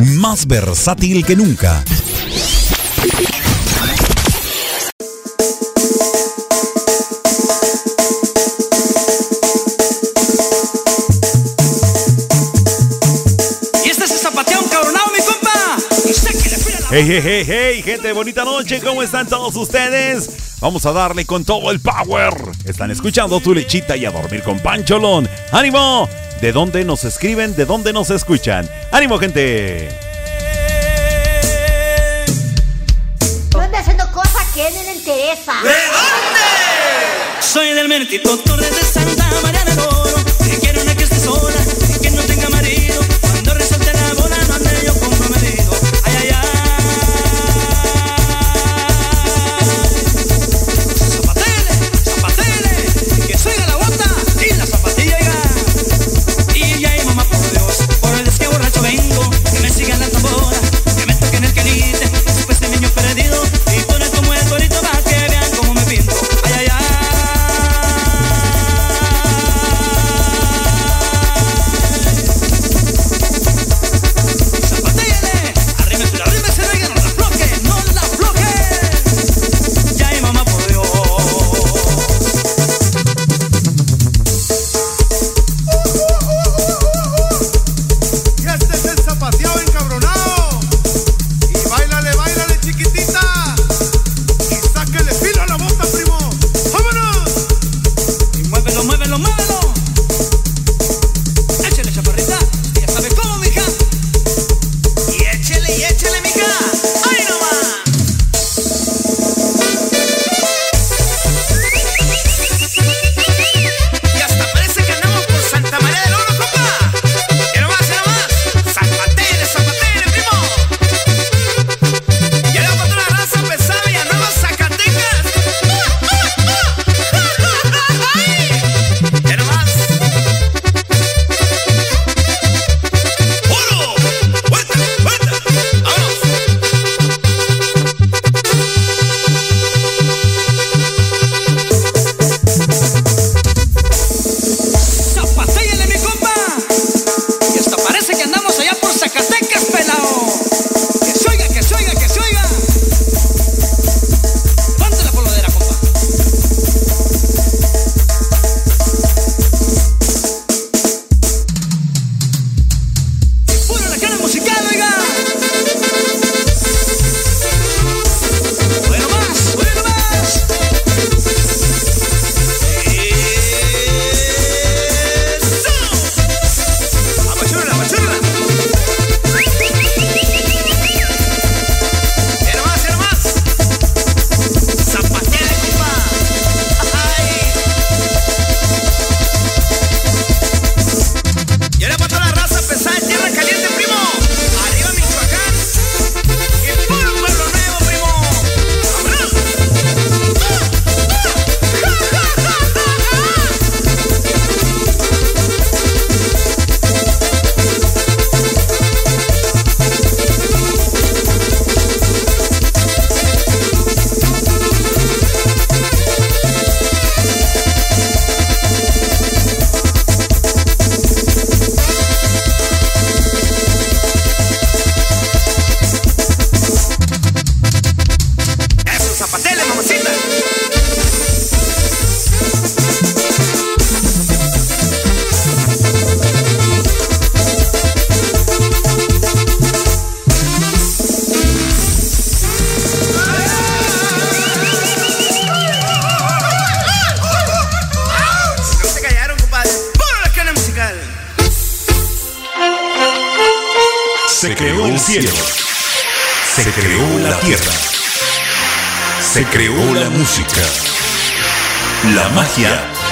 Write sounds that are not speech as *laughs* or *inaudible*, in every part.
más versátil que nunca. Hey, hey, hey, hey, gente, bonita noche, ¿cómo están todos ustedes? Vamos a darle con todo el power. Están escuchando tu lechita y a dormir con Pancholón. ¡Ánimo! de dónde nos escriben, de dónde nos escuchan. ¡Ánimo, gente! Anda haciendo cosas que no le interesa. ¿De dónde? Soy del Mértico Torres de Santa María.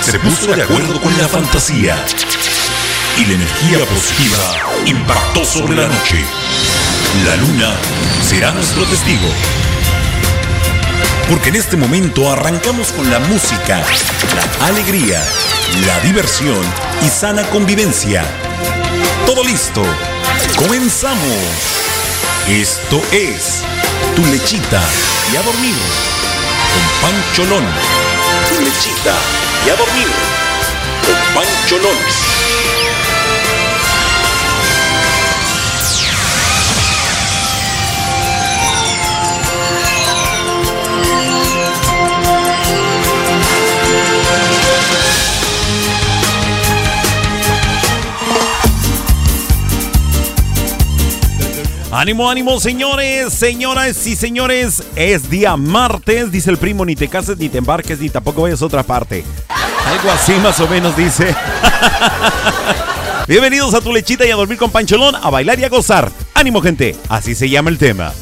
se puso de acuerdo con la fantasía y la energía positiva impactó sobre la noche. La luna será nuestro testigo. Porque en este momento arrancamos con la música, la alegría, la diversión y sana convivencia. Todo listo. Comenzamos. Esto es Tu Lechita y a dormir con Pancholón lechita y a dormir con Pancho López. Ánimo, ánimo, señores, señoras y señores. Es día martes, dice el primo, ni te cases, ni te embarques, ni tampoco vayas a otra parte. Algo así más o menos dice. *laughs* Bienvenidos a tu lechita y a dormir con pancholón, a bailar y a gozar. Ánimo, gente. Así se llama el tema.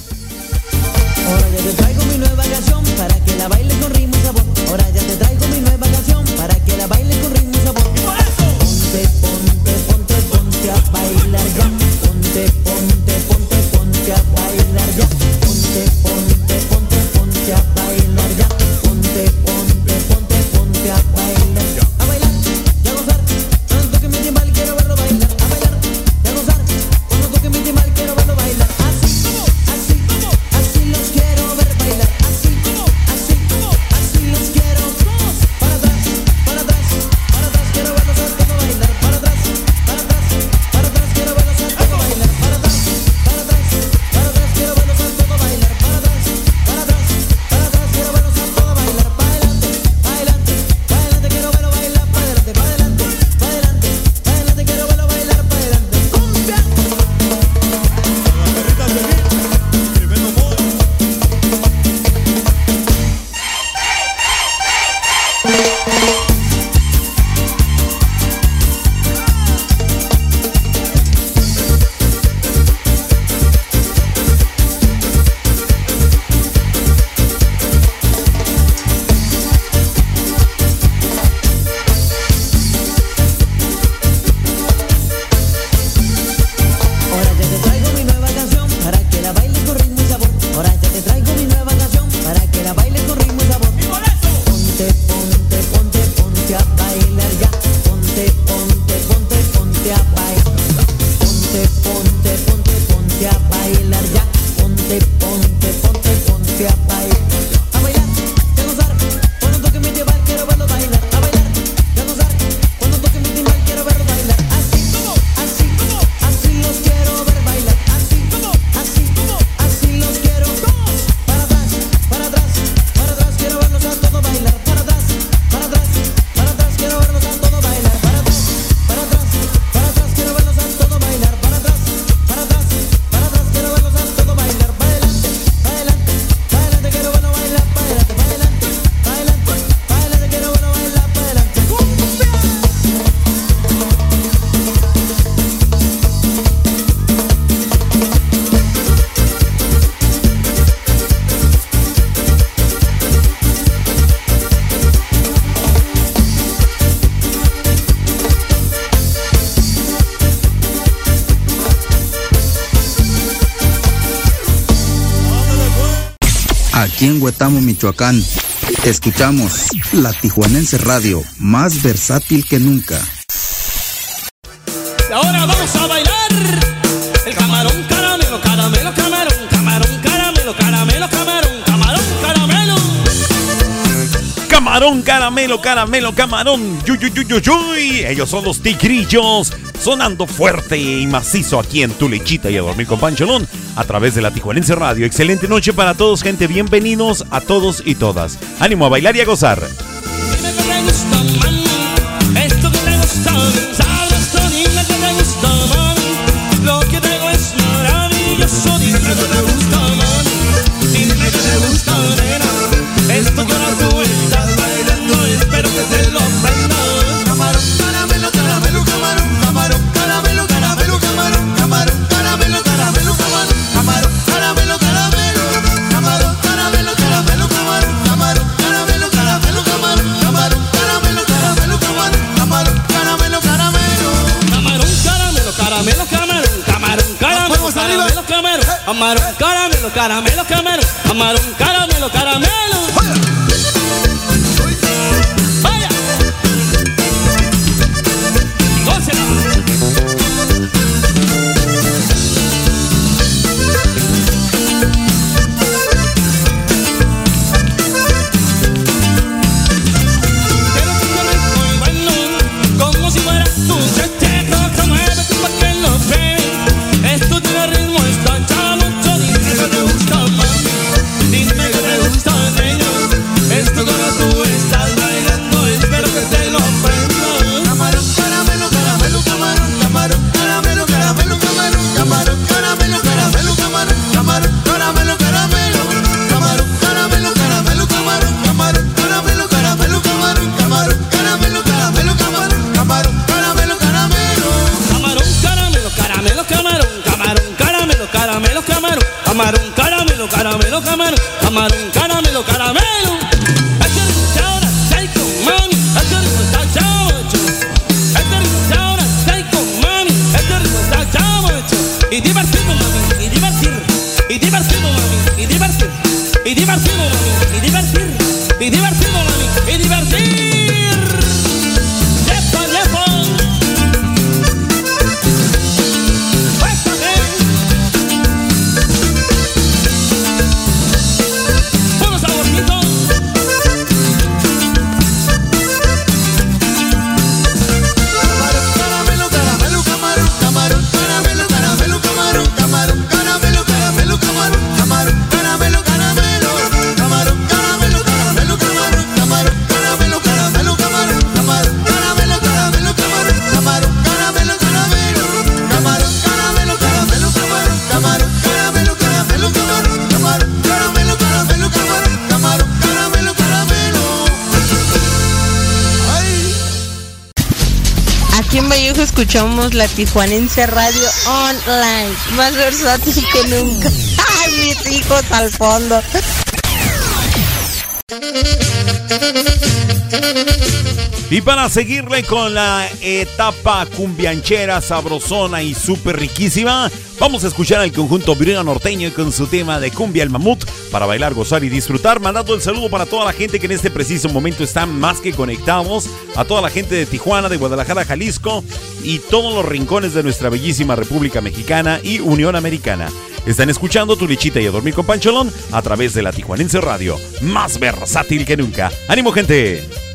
aquí en Huetamo, Michoacán. Escuchamos La Tijuanense Radio, más versátil que nunca. Y ahora vamos a bailar el camarón caramelo, caramelo, camarón, camarón caramelo, caramelo, camarón, camarón caramelo. Camarón caramelo, caramelo, camarón. Yuyuyuyuyuy. Ellos son los tigrillos sonando fuerte y macizo aquí en Tulechita y a dormir con Pancholón a través de la Tijuanense Radio. Excelente noche para todos, gente. Bienvenidos a todos y todas. Ánimo a bailar y a gozar. Caramelo, camarón, camarón, caramelo. La Tijuanense Radio Online, más versátil que nunca. *laughs* ¡Ay, mis hijos al fondo! Y para seguirle con la etapa cumbianchera, sabrosona y súper riquísima, vamos a escuchar al conjunto Virina Norteño con su tema de Cumbia el Mamut para bailar, gozar y disfrutar. Mandando el saludo para toda la gente que en este preciso momento están más que conectados, a toda la gente de Tijuana, de Guadalajara, Jalisco y todos los rincones de nuestra bellísima República Mexicana y Unión Americana. Están escuchando tu lechita y a dormir con Pancholón a través de la Tijuanense Radio, más versátil que nunca. ¡Ánimo, gente!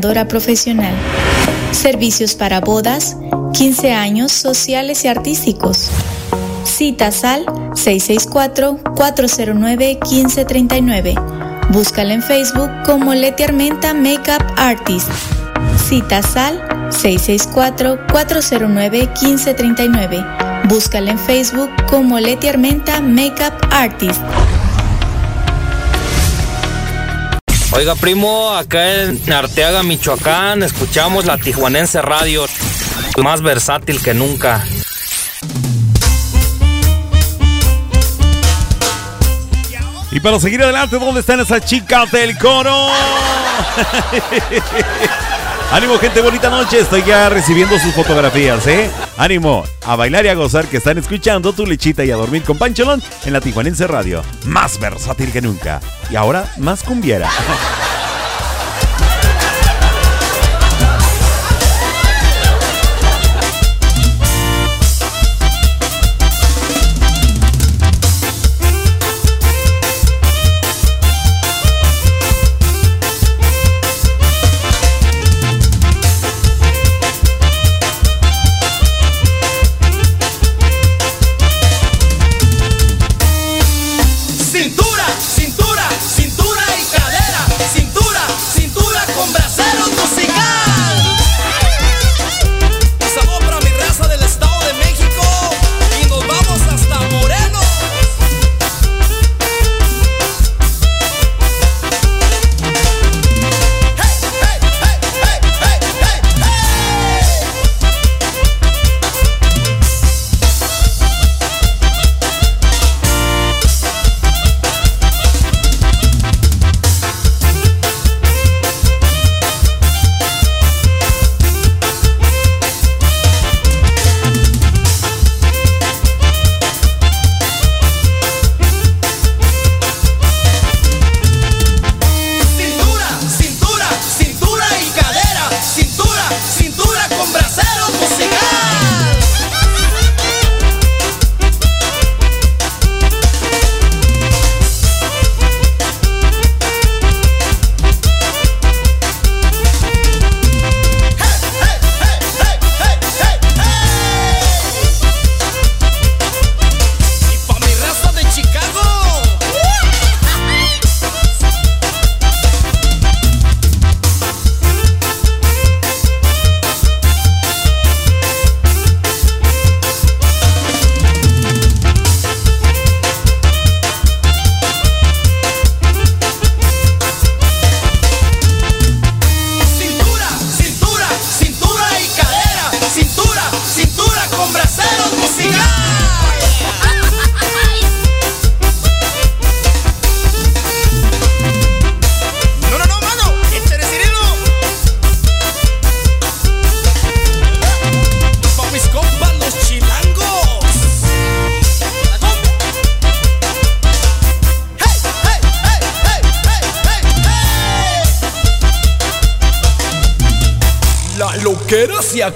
Profesional. Servicios para bodas, 15 años sociales y artísticos. Citas al 664-409-1539. Búscala en Facebook como Leti Armenta Makeup Artist. Citas al 664-409-1539. Búscala en Facebook como Leti Armenta Makeup Artist. Oiga, primo, acá en Arteaga, Michoacán, escuchamos la Tijuanense Radio, más versátil que nunca. Y para seguir adelante, ¿dónde están esas chicas del coro? *laughs* Ánimo, gente, bonita noche. Estoy ya recibiendo sus fotografías, ¿eh? Ánimo, a bailar y a gozar que están escuchando tu lechita y a dormir con Pancholón en la Tijuanense Radio. Más versátil que nunca. Y ahora, más cumbiera.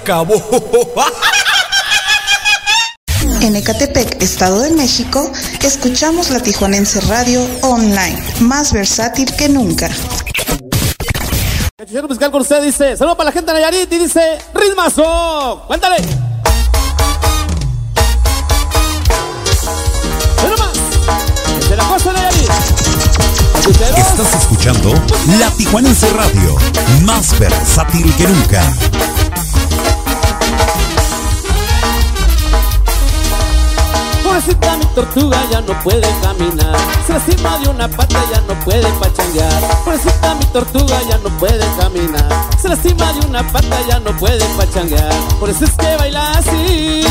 Acabó. En Ecatepec, Estado de México, escuchamos la Tijuanense Radio Online, más versátil que nunca. Quiero musical con usted dice, saludo para la gente de Nayarit y dice, ritmazo, cuéntale. Ve nomás, de la costa de Nayarit. Escucheros. Estás escuchando La Tijuanense Radio, más versátil que nunca. Pobrecita mi tortuga ya no puede caminar. Se lastima de una pata ya no puede pachanguear. Pobrecita mi tortuga ya no puede caminar. Se lastima de una pata ya no puede pachanguear. Por eso es que baila así.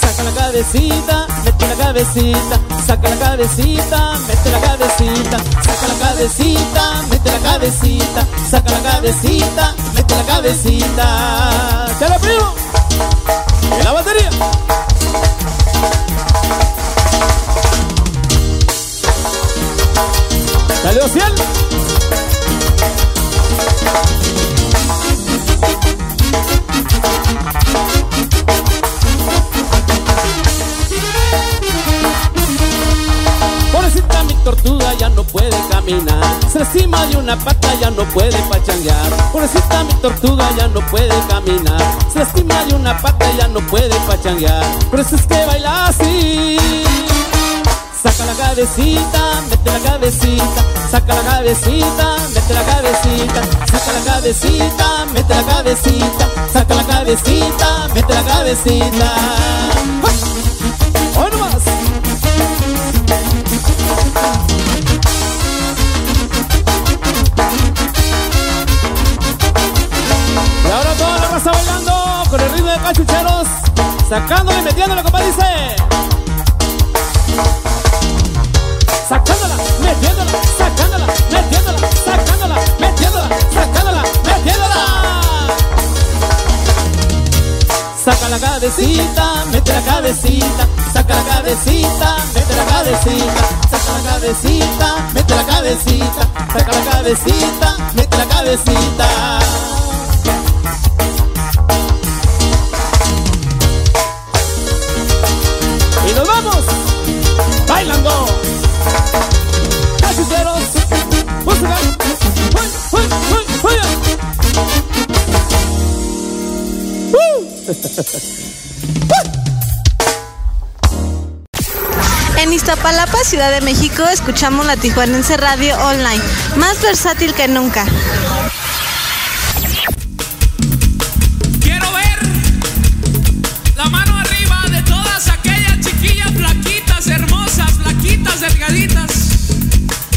Saca la cabecita, mete la cabecita. Saca la cabecita, mete la cabecita. Saca la cabecita, mete la cabecita. Saca la cabecita, mete la cabecita. ¡Chale primo! ¡En la batería! ¡Salió 100! Pobrecita mi tortuga ya no puede caminar. Se lastima de una pata ya no puede pachanguear. Pobrecita mi tortuga ya no puede caminar. Se lastima de una pata ya no puede pachanguear. Por eso es que baila así. Cabecita, mete la cabecita, saca la cabecita, mete la cabecita, saca la cabecita, mete la cabecita, saca la cabecita, mete la cabecita. ¡Hoy nomás! Y ahora toda la raza bailando con el ritmo de cachucheros, sacándole, metiéndole, como dice. Sacándola, metiéndola, sacándola, metiéndola, sacándola, metiéndola. Saca la cabecita, mete la cabecita, saca la cabecita, mete la cabecita, saca la cabecita, mete la cabecita, saca la cabecita, mete la cabecita. Iztapalapa, Ciudad de México, escuchamos la Tijuanense Radio Online, más versátil que nunca. Quiero ver la mano arriba de todas aquellas chiquillas flaquitas, hermosas, flaquitas, delgaditas.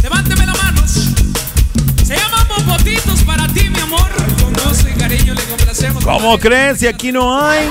Levánteme las manos. Se llaman popotitos para ti, mi amor. Con gusto y cariño le complacemos. ¿Cómo crees? Si aquí no hay.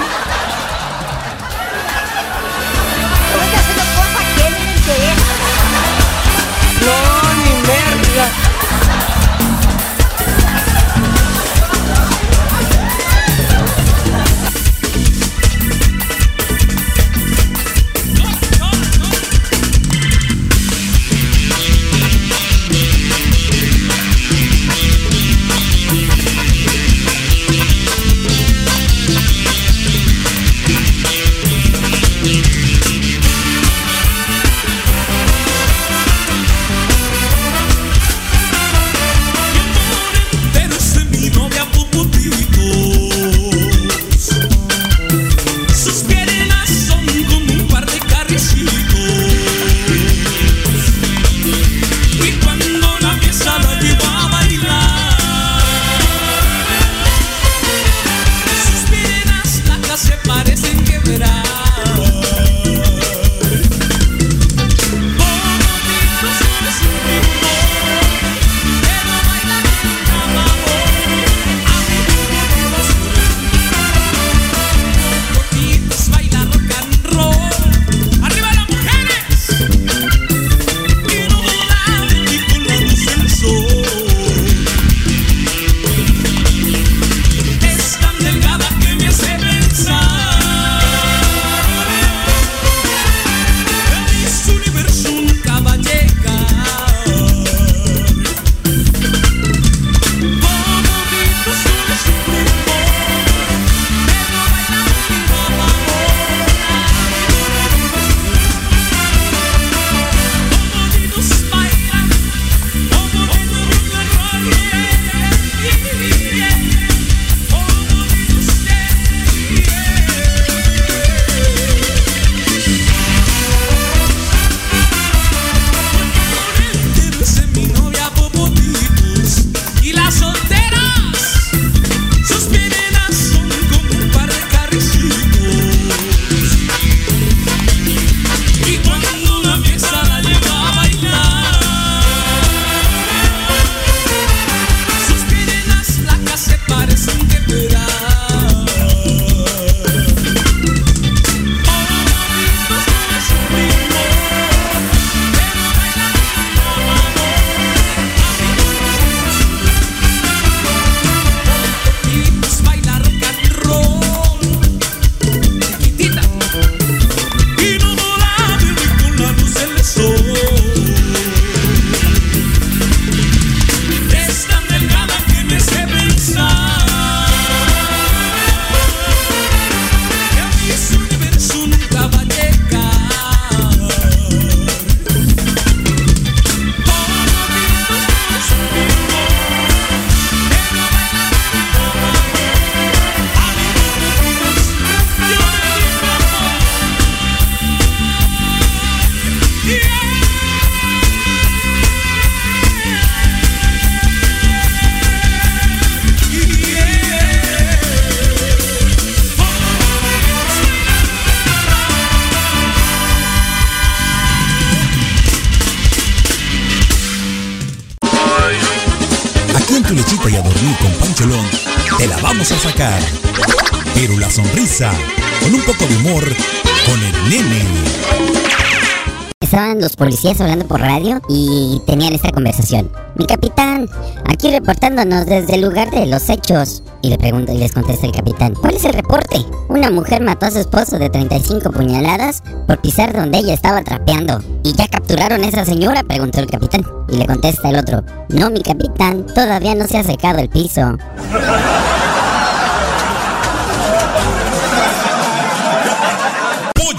Policías hablando por radio y tenían esta conversación. Mi capitán, aquí reportándonos desde el lugar de los hechos. Y le pregunto y les contesta el capitán, ¿cuál es el reporte? Una mujer mató a su esposo de 35 puñaladas por pisar donde ella estaba trapeando. ¿Y ya capturaron a esa señora? preguntó el capitán. Y le contesta el otro, no mi capitán, todavía no se ha secado el piso.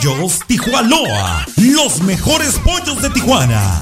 Pollos los mejores pollos de Tijuana.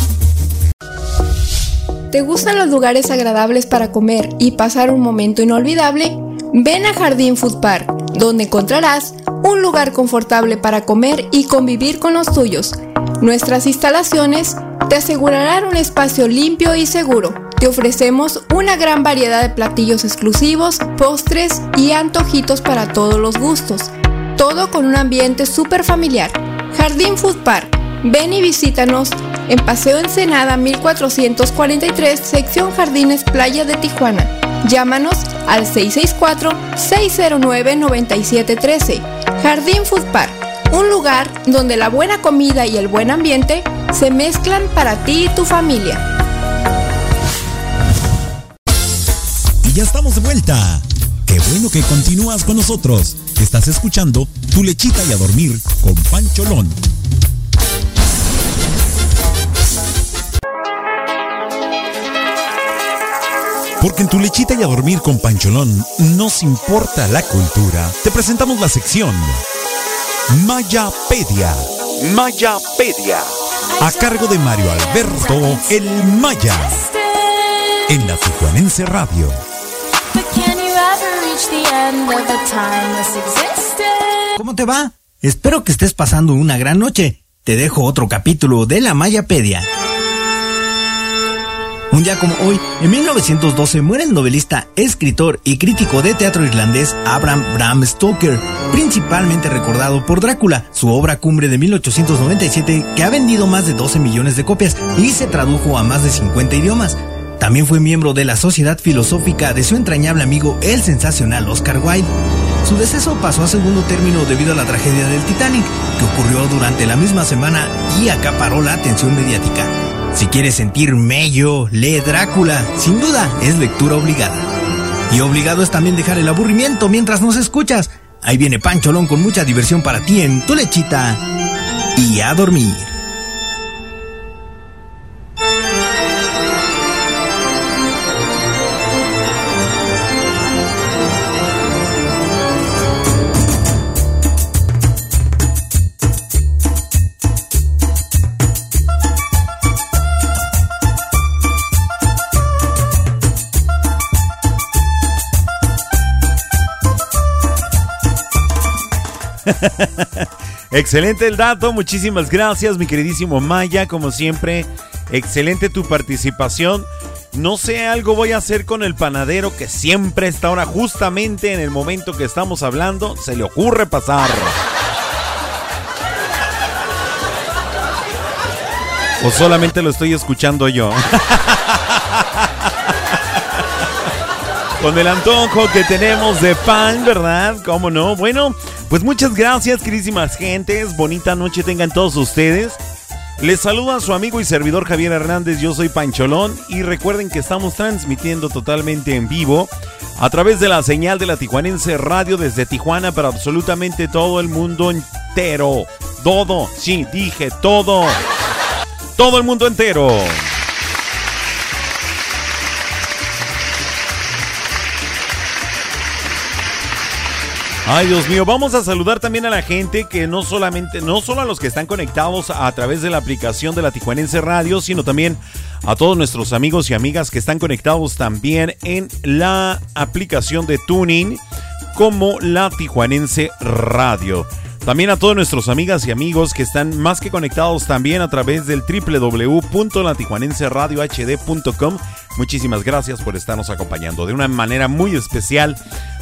¿Te gustan los lugares agradables para comer y pasar un momento inolvidable? Ven a Jardín Food Park, donde encontrarás un lugar confortable para comer y convivir con los tuyos. Nuestras instalaciones te asegurarán un espacio limpio y seguro. Te ofrecemos una gran variedad de platillos exclusivos, postres y antojitos para todos los gustos. Todo con un ambiente súper familiar. Jardín Food Park. Ven y visítanos en Paseo Ensenada 1443, sección Jardines Playa de Tijuana. Llámanos al 664-609-9713. Jardín Food Park, un lugar donde la buena comida y el buen ambiente se mezclan para ti y tu familia. Y ya estamos de vuelta. Qué bueno que continúas con nosotros. Estás escuchando Tu lechita y a dormir con Pancholón. Porque en tu lechita y a dormir con Pancholón nos importa la cultura. Te presentamos la sección Mayapedia. Mayapedia. A cargo de Mario Alberto El Maya. En la Tijuanense Radio. ¿Cómo te va? Espero que estés pasando una gran noche. Te dejo otro capítulo de la Mayapedia. Un día como hoy, en 1912 muere el novelista, escritor y crítico de teatro irlandés Abraham Bram Stoker, principalmente recordado por Drácula, su obra cumbre de 1897 que ha vendido más de 12 millones de copias y se tradujo a más de 50 idiomas. También fue miembro de la Sociedad Filosófica de su entrañable amigo el sensacional Oscar Wilde. Su deceso pasó a segundo término debido a la tragedia del Titanic, que ocurrió durante la misma semana y acaparó la atención mediática. Si quieres sentir mello, lee Drácula. Sin duda, es lectura obligada. Y obligado es también dejar el aburrimiento mientras nos escuchas. Ahí viene Pancholón con mucha diversión para ti en tu lechita. Y a dormir. *laughs* Excelente el dato, muchísimas gracias mi queridísimo Maya, como siempre, excelente tu participación. No sé, algo voy a hacer con el panadero que siempre está ahora justamente en el momento que estamos hablando, se le ocurre pasar. ¿O solamente lo estoy escuchando yo? *laughs* Con el antojo que tenemos de pan, ¿verdad? ¿Cómo no? Bueno, pues muchas gracias, queridísimas gentes. Bonita noche tengan todos ustedes. Les saluda su amigo y servidor Javier Hernández, yo soy Pancholón y recuerden que estamos transmitiendo totalmente en vivo a través de la señal de la Tijuanense Radio desde Tijuana para absolutamente todo el mundo entero. Todo, sí, dije todo. Todo el mundo entero. Ay, Dios mío, vamos a saludar también a la gente que no solamente, no solo a los que están conectados a través de la aplicación de la Tijuanense Radio, sino también a todos nuestros amigos y amigas que están conectados también en la aplicación de Tuning como la Tijuanense Radio. También a todos nuestros amigas y amigos que están más que conectados también a través del www.latijuanenseradiohd.com. Muchísimas gracias por estarnos acompañando de una manera muy especial.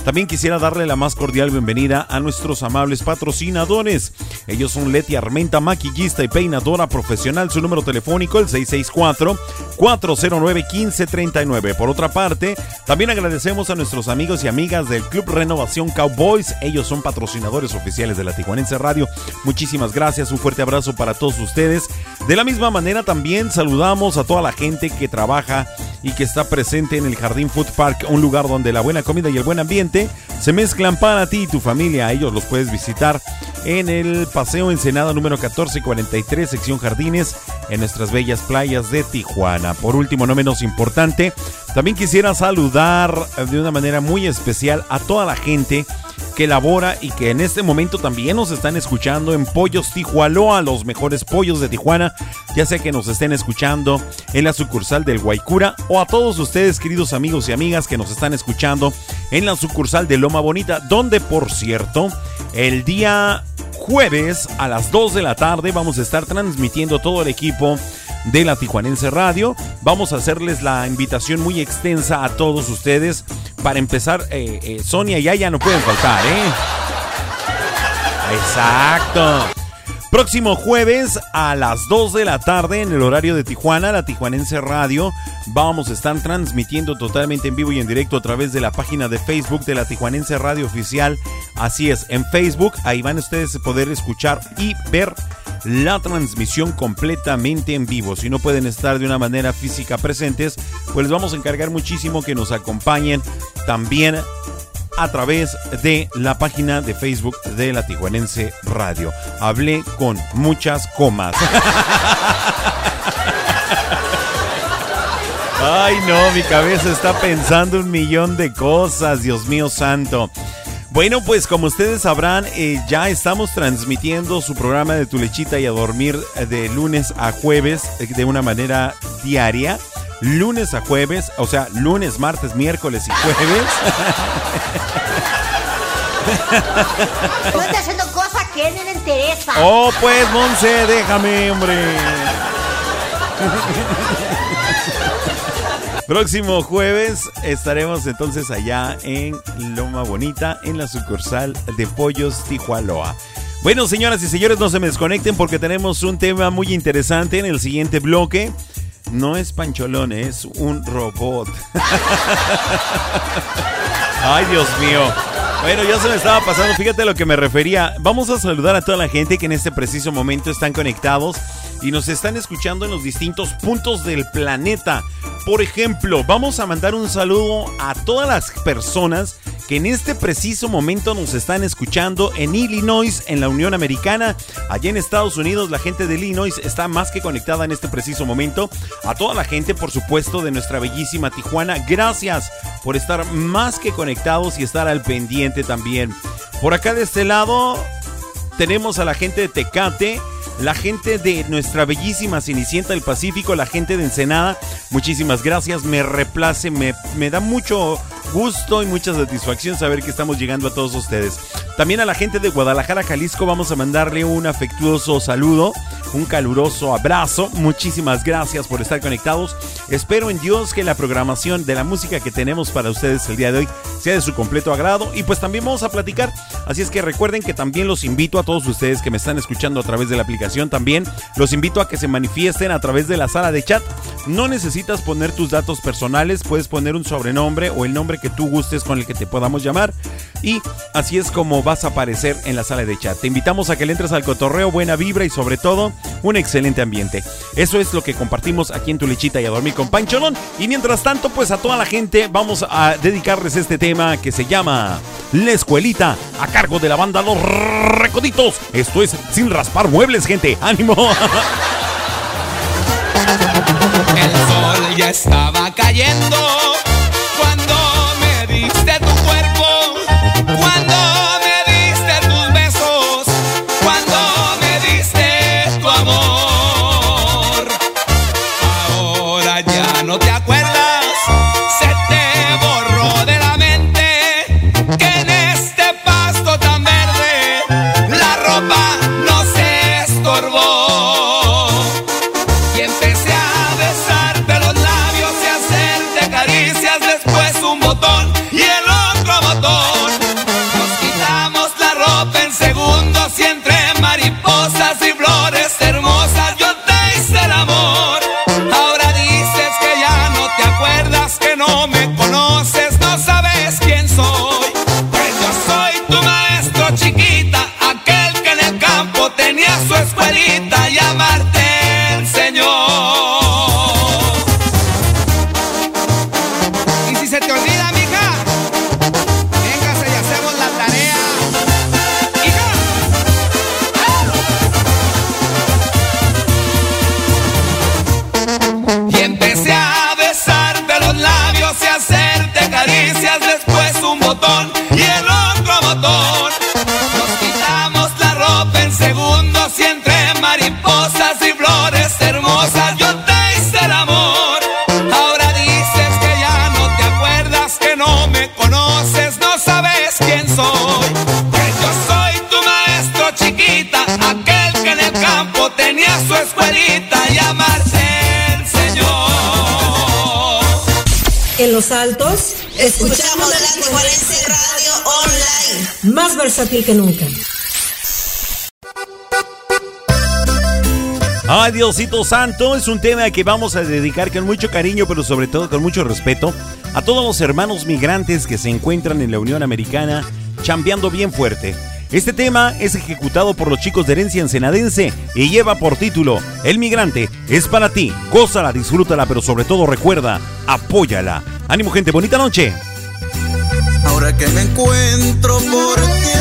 También quisiera darle la más cordial bienvenida a nuestros amables patrocinadores. Ellos son Leti Armenta, maquillista y peinadora profesional. Su número telefónico el 664-409-1539. Por otra parte, también agradecemos a nuestros amigos y amigas del Club Renovación Cowboys. Ellos son patrocinadores oficiales de la Tijuanense Radio. Muchísimas gracias, un fuerte abrazo para todos ustedes. De la misma manera también saludamos a toda la gente que trabaja y que está presente en el Jardín Food Park, un lugar donde la buena comida y el buen ambiente se mezclan para ti y tu familia. Ellos los puedes visitar en el Paseo Ensenada número 1443, sección Jardines, en nuestras bellas playas de Tijuana. Por último, no menos importante, también quisiera saludar de una manera muy especial a toda la gente que labora y que en este momento también nos están escuchando en Pollos Tijualoa, los mejores pollos de Tijuana, ya sea que nos estén escuchando en la sucursal del Guaycura o a todos ustedes queridos amigos y amigas que nos están escuchando en la sucursal de Loma Bonita, donde por cierto, el día jueves a las 2 de la tarde vamos a estar transmitiendo todo el equipo de la Tijuanense Radio. Vamos a hacerles la invitación muy extensa a todos ustedes. Para empezar, eh, eh, Sonia y Aya no pueden faltar, ¿eh? Exacto. Próximo jueves a las 2 de la tarde en el horario de Tijuana, la Tijuanense Radio, vamos a estar transmitiendo totalmente en vivo y en directo a través de la página de Facebook de la Tijuanense Radio Oficial. Así es, en Facebook, ahí van ustedes a poder escuchar y ver la transmisión completamente en vivo. Si no pueden estar de una manera física presentes, pues les vamos a encargar muchísimo que nos acompañen también a través de la página de Facebook de la Tijuanense Radio. Hablé con muchas comas. *laughs* Ay, no, mi cabeza está pensando un millón de cosas, Dios mío santo. Bueno, pues como ustedes sabrán, eh, ya estamos transmitiendo su programa de Tu Lechita y a Dormir eh, de lunes a jueves eh, de una manera diaria. Lunes a jueves, o sea, lunes, martes, miércoles y jueves. No estoy haciendo cosas que a él no le interesa. Oh, pues, Monse, déjame, hombre. Próximo jueves estaremos entonces allá en Loma Bonita, en la sucursal de Pollos Tijualoa. Bueno, señoras y señores, no se me desconecten porque tenemos un tema muy interesante en el siguiente bloque. No es pancholón, es un robot. *laughs* Ay, Dios mío. Bueno, ya se me estaba pasando, fíjate a lo que me refería. Vamos a saludar a toda la gente que en este preciso momento están conectados y nos están escuchando en los distintos puntos del planeta. Por ejemplo, vamos a mandar un saludo a todas las personas que en este preciso momento nos están escuchando en Illinois, en la Unión Americana. Allá en Estados Unidos, la gente de Illinois está más que conectada en este preciso momento. A toda la gente, por supuesto, de nuestra bellísima Tijuana, gracias por estar más que conectados y estar al pendiente también. Por acá de este lado tenemos a la gente de Tecate, la gente de nuestra bellísima Cenicienta del Pacífico, la gente de Ensenada. Muchísimas gracias, me replace, me, me da mucho gusto y mucha satisfacción saber que estamos llegando a todos ustedes. También a la gente de Guadalajara, Jalisco, vamos a mandarle un afectuoso saludo, un caluroso abrazo. Muchísimas gracias por estar conectados. Espero en Dios que la programación de la música que tenemos para ustedes el día de hoy sea de su completo agrado y pues también vamos a platicar. Así es que recuerden que también los invito a todos ustedes que me están escuchando a través de la aplicación también, los invito a que se manifiesten a través de la sala de chat. No necesitas poner tus datos personales, puedes poner un sobrenombre o el nombre que tú gustes con el que te podamos llamar. y así es como vas a aparecer en la sala de chat. Te invitamos a que le entres al cotorreo, buena vibra y sobre todo un excelente ambiente. Eso es lo que compartimos aquí en Tu Lechita y a dormir con Pancholón. Y mientras tanto, pues a toda la gente vamos a dedicarles este tema que se llama La Escuelita a cargo de la banda Los Recoditos. Esto es sin raspar muebles, gente. ¡Ánimo! *laughs* El sol ya estaba cayendo diste tu cuerpo, cuando Más versátil que nunca. Ay, Diosito Santo, es un tema que vamos a dedicar con mucho cariño, pero sobre todo con mucho respeto a todos los hermanos migrantes que se encuentran en la Unión Americana chambeando bien fuerte. Este tema es ejecutado por los chicos de herencia ensenadense y lleva por título El migrante es para ti. Gózala, disfrútala, pero sobre todo recuerda, apóyala. Ánimo, gente, bonita noche. Ahora que me encuentro por tierras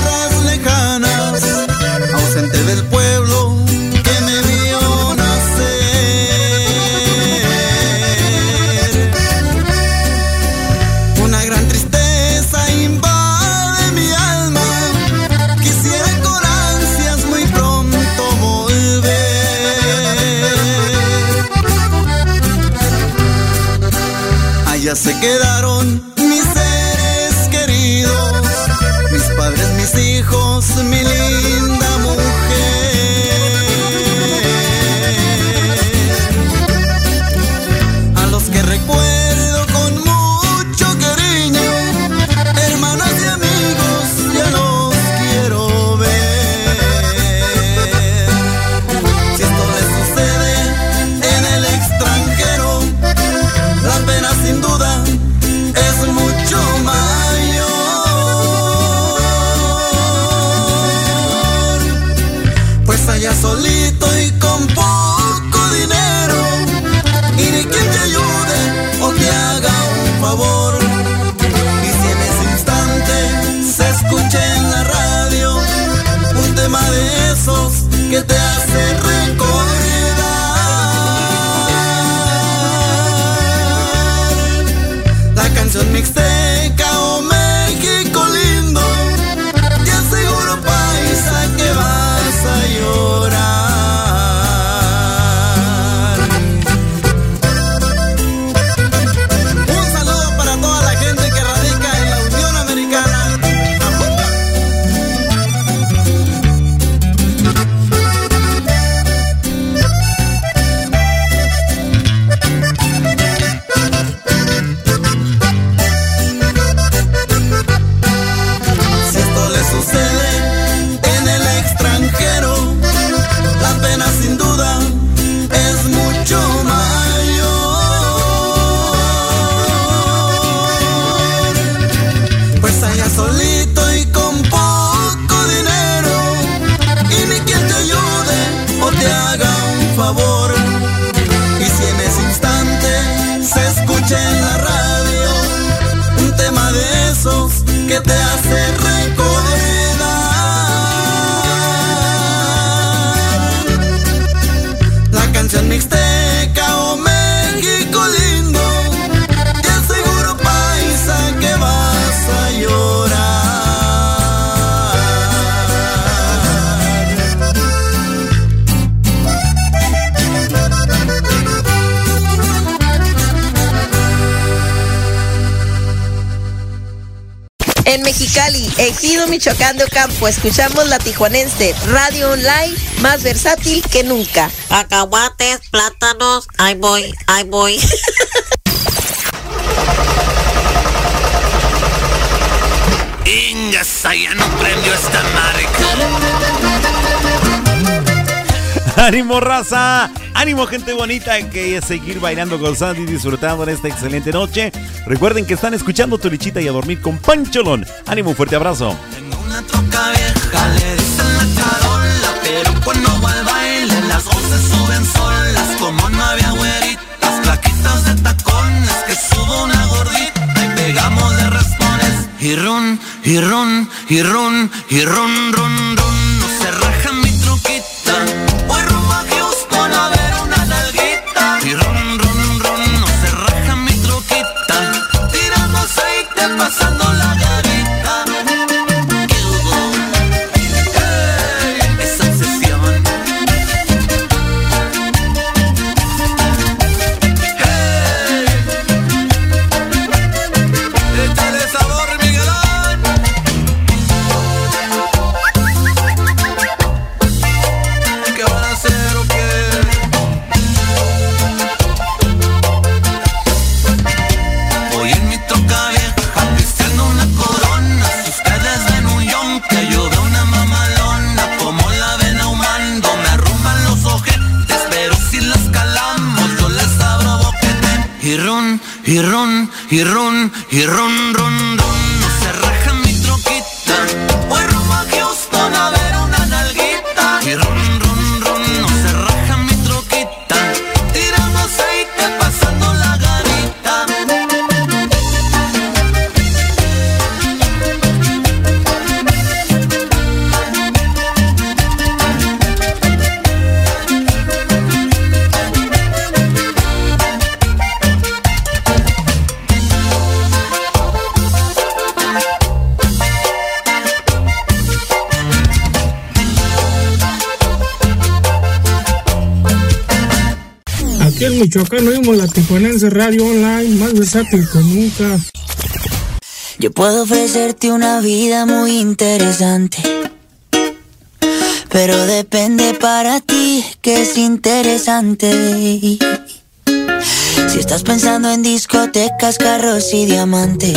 Ejido Michoacán de Ocampo, escuchamos la tijuanense, radio online más versátil que nunca. Cacahuates, plátanos, ahí voy, ahí voy. *laughs* Ingasa, ya no prendió esta marca. *laughs* ¡Ánimo, raza! ¡Ánimo, gente bonita! Que es seguir bailando, gozando y disfrutando en esta excelente noche. Recuerden que están escuchando tu lichita y a dormir con Pancholón. ¡Ánimo, un fuerte abrazo! Una troca vieja le dicen la charola, pero cuando va al baile las voces suben solas. Como no había güeritas, plaquitas de tacones, que subo una gordita y pegamos de raspones. Y run, y run, y run, y run, run, run. No se raja mi truquita. Y run, y run, run, run. Michoacán oímos la Tijuanense Radio Online, más versátil que nunca. Yo puedo ofrecerte una vida muy interesante. Pero depende para ti que es interesante. Si estás pensando en discotecas, carros y diamantes.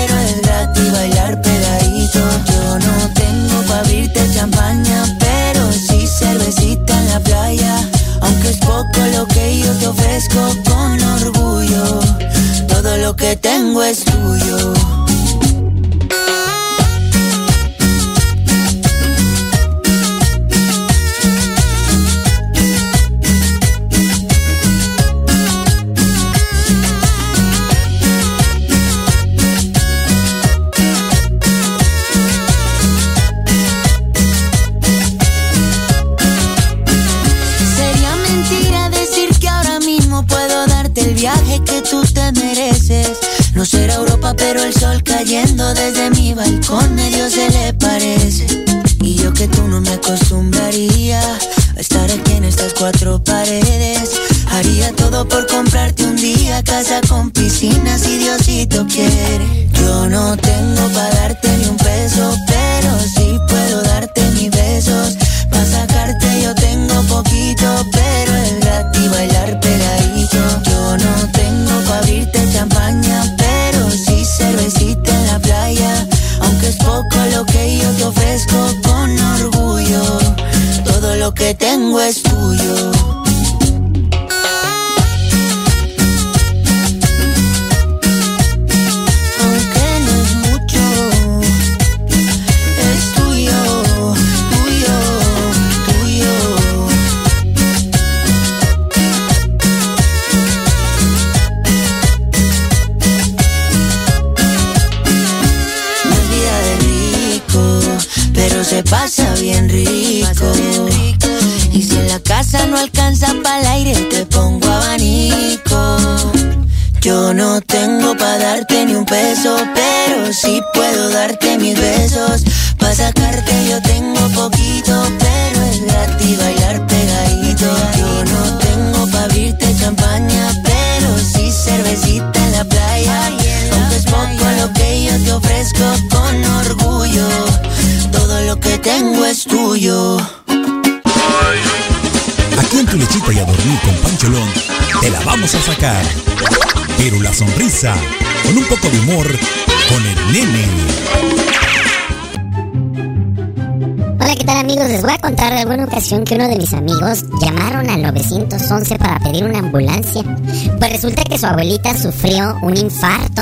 su abuelita sufrió un infarto.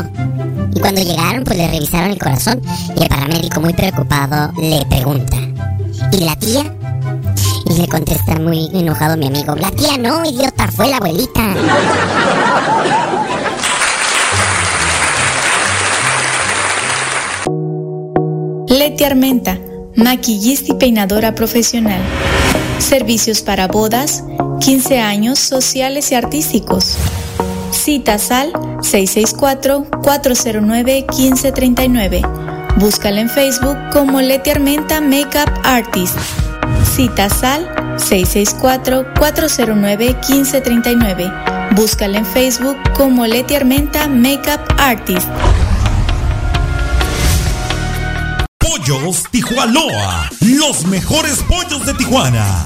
Y cuando llegaron, pues le revisaron el corazón y el paramédico muy preocupado le pregunta, ¿y la tía? Y le contesta muy enojado mi amigo, la tía no, idiota, fue la abuelita. Leti Armenta, maquillista y peinadora profesional. Servicios para bodas, 15 años sociales y artísticos. Citas al 664-409-1539. Búscala en Facebook como Leti Armenta Makeup Artist. Citas al 664-409-1539. Búscala en Facebook como Leti Armenta Makeup Artist. Pollos Tijuanoa, los mejores pollos de Tijuana.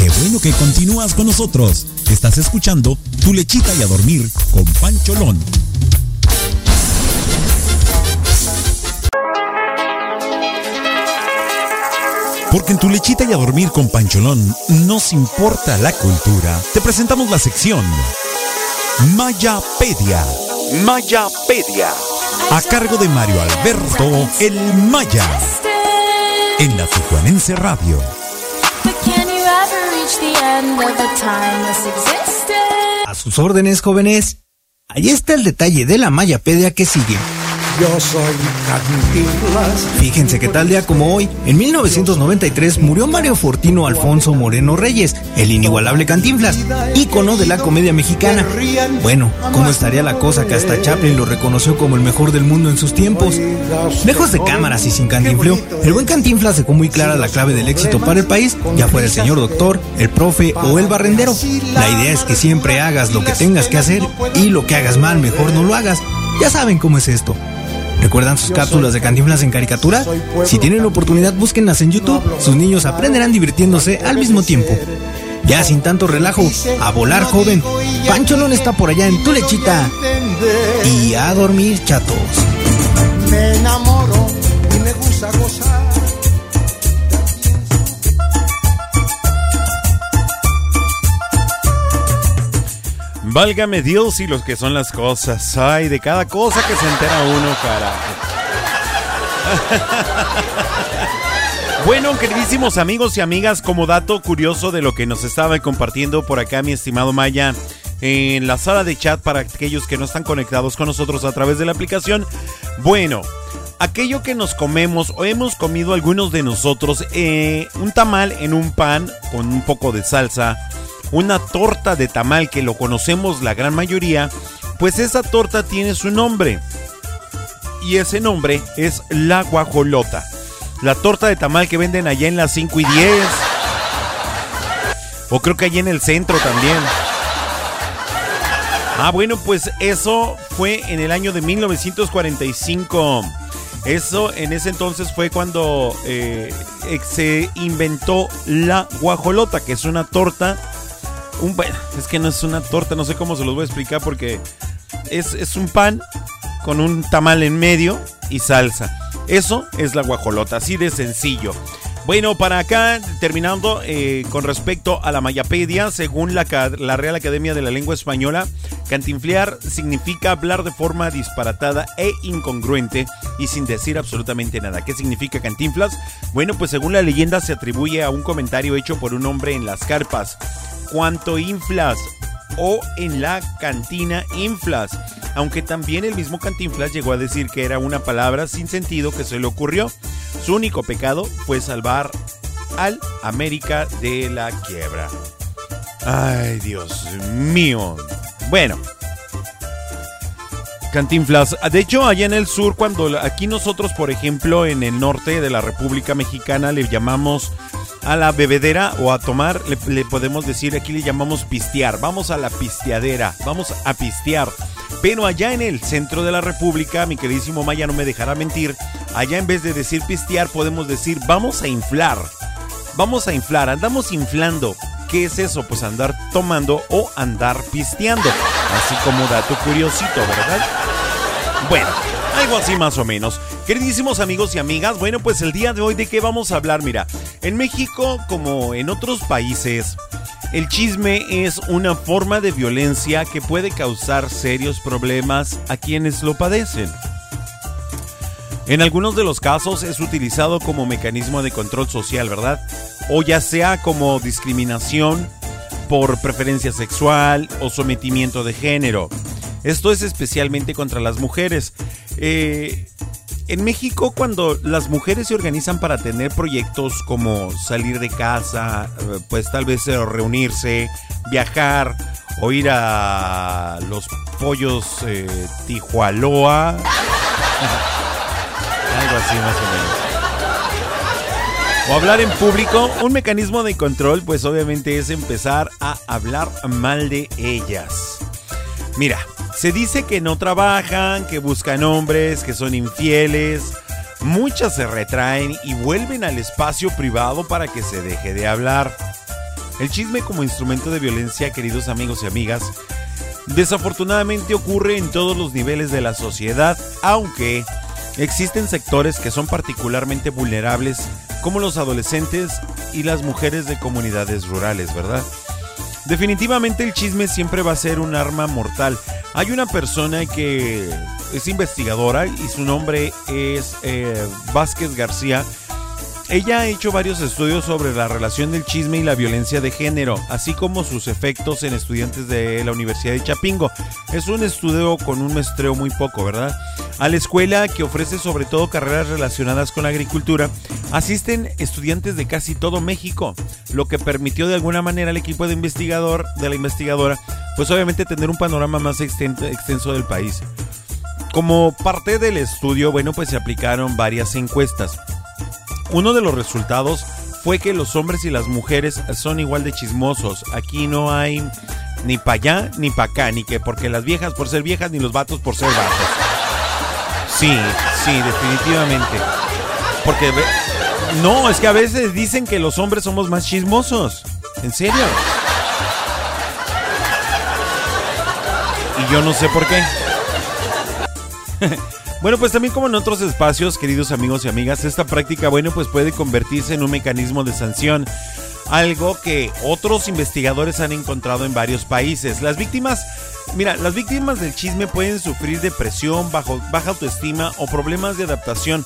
Qué bueno que continúas con nosotros. Estás escuchando Tu lechita y a dormir con Pancholón. Porque en tu lechita y a dormir con Pancholón nos importa la cultura. Te presentamos la sección Mayapedia. Mayapedia. A cargo de Mario Alberto El Maya. En la Tijuanense Radio. A sus órdenes, jóvenes. Ahí está el detalle de la Mayapedia que sigue. Yo soy Cantinflas. Fíjense que tal día como hoy, en 1993, murió Mario Fortino Alfonso Moreno Reyes, el inigualable Cantinflas, ícono de la comedia mexicana. Bueno, ¿cómo estaría la cosa que hasta Chaplin lo reconoció como el mejor del mundo en sus tiempos? Lejos de cámaras y sin cantinfleo, el buen Cantinflas dejó muy clara la clave del éxito para el país, ya fuera el señor doctor, el profe o el barrendero. La idea es que siempre hagas lo que tengas que hacer y lo que hagas mal mejor no lo hagas. Ya saben cómo es esto. ¿Recuerdan sus cápsulas de Cantinflas en caricatura? Si tienen la oportunidad, búsquenlas en YouTube. Sus niños aprenderán divirtiéndose al mismo tiempo. Ya sin tanto relajo, a volar joven. Pancholón está por allá en tu lechita. Y a dormir, chatos. Me enamoro y me gusta gozar. Válgame Dios y los que son las cosas. Ay, de cada cosa que se entera uno, carajo. *laughs* Bueno, queridísimos amigos y amigas, como dato curioso de lo que nos estaba compartiendo por acá mi estimado Maya en la sala de chat para aquellos que no están conectados con nosotros a través de la aplicación. Bueno, aquello que nos comemos o hemos comido algunos de nosotros, eh, un tamal en un pan con un poco de salsa, una torta de tamal que lo conocemos la gran mayoría Pues esa torta tiene su nombre. Y ese nombre es la guajolota. La torta de tamal que venden allá en las 5 y 10. O creo que allá en el centro también. Ah, bueno, pues eso fue en el año de 1945. Eso en ese entonces fue cuando eh, se inventó la guajolota, que es una torta. Un, es que no es una torta, no sé cómo se los voy a explicar porque es, es un pan con un tamal en medio y salsa. Eso es la guajolota, así de sencillo. Bueno, para acá, terminando eh, con respecto a la Mayapedia, según la, la, Real Academia de la Lengua Española, cantinflear significa hablar de forma disparatada e incongruente y sin decir absolutamente nada. ¿Qué significa cantinflas? Bueno, pues según la leyenda se atribuye a un comentario hecho por un hombre en las carpas. ¿Cuánto inflas? O en la cantina inflas aunque también el mismo Cantinflas llegó a decir que era una palabra sin sentido que se le ocurrió. Su único pecado fue salvar al América de la quiebra. Ay, Dios mío. Bueno. Cantinflas. De hecho, allá en el sur, cuando aquí nosotros, por ejemplo, en el norte de la República Mexicana, le llamamos a la bebedera o a tomar, le, podemos decir, aquí le llamamos pistear. Vamos a la pisteadera, vamos a pistear. Pero allá en el centro de la República, mi queridísimo Maya no me dejará mentir, allá en vez de decir pistear, podemos decir vamos a inflar. Vamos a inflar, andamos inflando. ¿Qué es eso? Pues andar tomando o andar pisteando. Así como dato curiosito, ¿verdad? Bueno, algo así más o menos. Queridísimos amigos y amigas, bueno, pues el día de hoy de qué vamos a hablar, mira, en México como en otros países, el chisme es una forma de violencia que puede causar serios problemas a quienes lo padecen. En algunos de los casos es utilizado como mecanismo de control social, ¿verdad? O ya sea como discriminación por preferencia sexual o sometimiento de género. Esto es especialmente contra las mujeres. Eh, en México, cuando las mujeres se organizan para tener proyectos como salir de casa, eh, pues tal vez reunirse, viajar o ir a los pollos eh, Tijualoa, *laughs* algo así más o menos. O hablar en público, un mecanismo de control, pues obviamente es empezar a hablar mal de ellas. Mira, se dice que no trabajan, que buscan hombres, que son infieles. Muchas se retraen y vuelven al espacio privado para que se deje de hablar. El chisme como instrumento de violencia, queridos amigos y amigas, desafortunadamente ocurre en todos los niveles de la sociedad, aunque existen sectores que son particularmente vulnerables, como los adolescentes y las mujeres de comunidades rurales, ¿verdad? Definitivamente el chisme siempre va a ser un arma mortal. Hay una persona que es investigadora y su nombre es eh, Vázquez García. Ella ha hecho varios estudios sobre la relación del chisme y la violencia de género, así como sus efectos en estudiantes de la Universidad de Chapingo. Es un estudio con un mestreo muy poco, ¿verdad? A la escuela, que ofrece sobre todo carreras relacionadas con la agricultura, asisten estudiantes de casi todo México, lo que permitió de alguna manera al equipo de investigador, de la investigadora, pues obviamente tener un panorama más extenso del país. Como parte del estudio, bueno, pues se aplicaron varias encuestas. Uno de los resultados fue que los hombres y las mujeres son igual de chismosos. Aquí no hay ni para allá ni para acá, ni que porque las viejas por ser viejas, ni los vatos por ser vatos. Sí, sí, definitivamente. Porque no, es que a veces dicen que los hombres somos más chismosos. ¿En serio? Y yo no sé por qué. *laughs* bueno, pues también como en otros espacios, queridos amigos y amigas, esta práctica, bueno, pues puede convertirse en un mecanismo de sanción. Algo que otros investigadores han encontrado en varios países. Las víctimas Mira, las víctimas del chisme pueden sufrir depresión, bajo, baja autoestima o problemas de adaptación,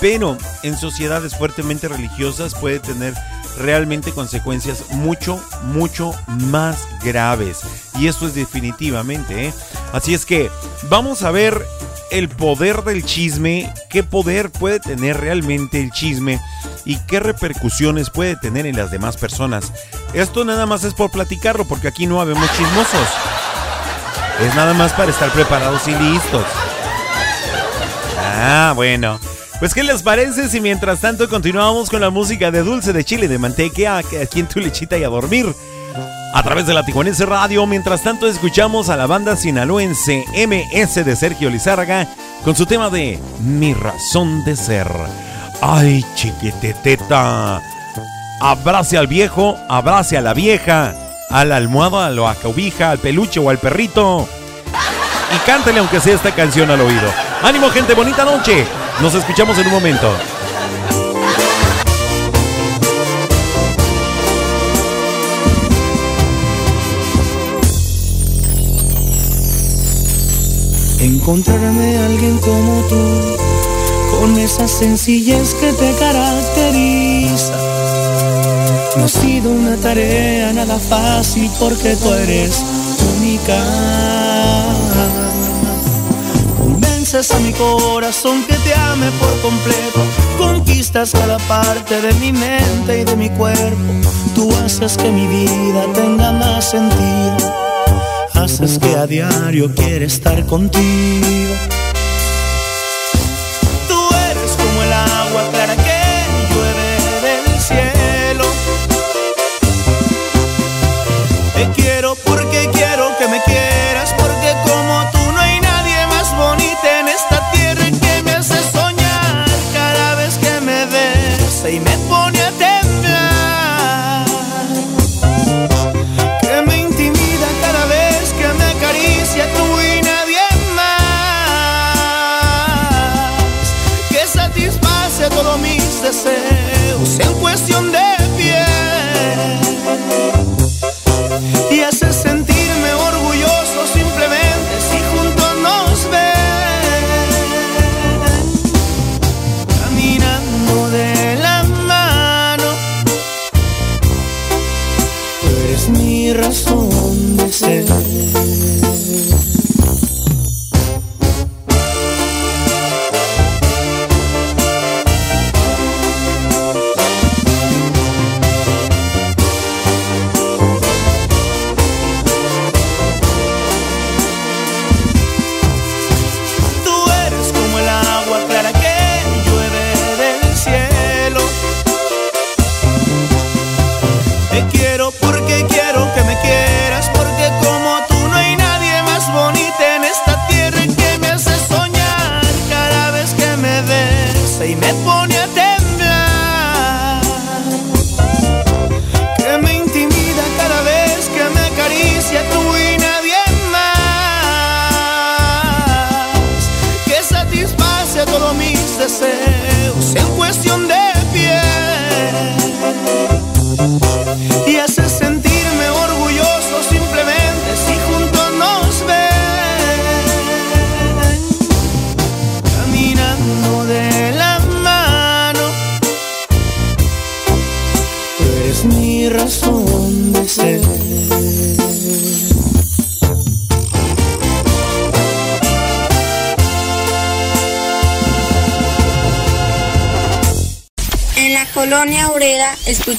pero en sociedades fuertemente religiosas puede tener realmente consecuencias mucho, mucho más graves. Y esto es definitivamente, ¿eh? Así es que vamos a ver el poder del chisme, qué poder puede tener realmente el chisme y qué repercusiones puede tener en las demás personas. Esto nada más es por platicarlo, porque aquí no habemos chismosos. Es nada más para estar preparados y listos. Ah, bueno. Pues, ¿qué les parece si mientras tanto continuamos con la música de dulce de chile de mantequilla aquí en tu lechita y a dormir? A través de la Tijuanense Radio, mientras tanto escuchamos a la banda sinaloense MS de Sergio Lizárraga con su tema de Mi razón de ser. ¡Ay, chiquiteteta! Abrace al viejo, abrace a la vieja, a la almohada, a la cobija, al peluche o al perrito. Y cántele aunque sea esta canción al oído. ¡Ánimo, gente! ¡Bonita noche! Nos escuchamos en un momento. Encontrarme a alguien como tú, con esa sencillez que te caracteriza. No ha sido una tarea nada fácil porque tú eres única. Convences a mi corazón que te ame por completo. Conquistas cada parte de mi mente y de mi cuerpo. Tú haces que mi vida tenga más sentido haces que a diario quiera estar contigo.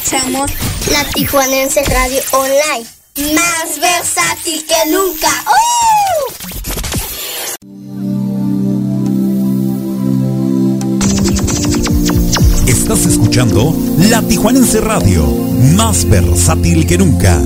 Escuchamos la Tijuanense Radio Online, más versátil que nunca. Estás escuchando La Tijuanense Radio, más versátil que nunca.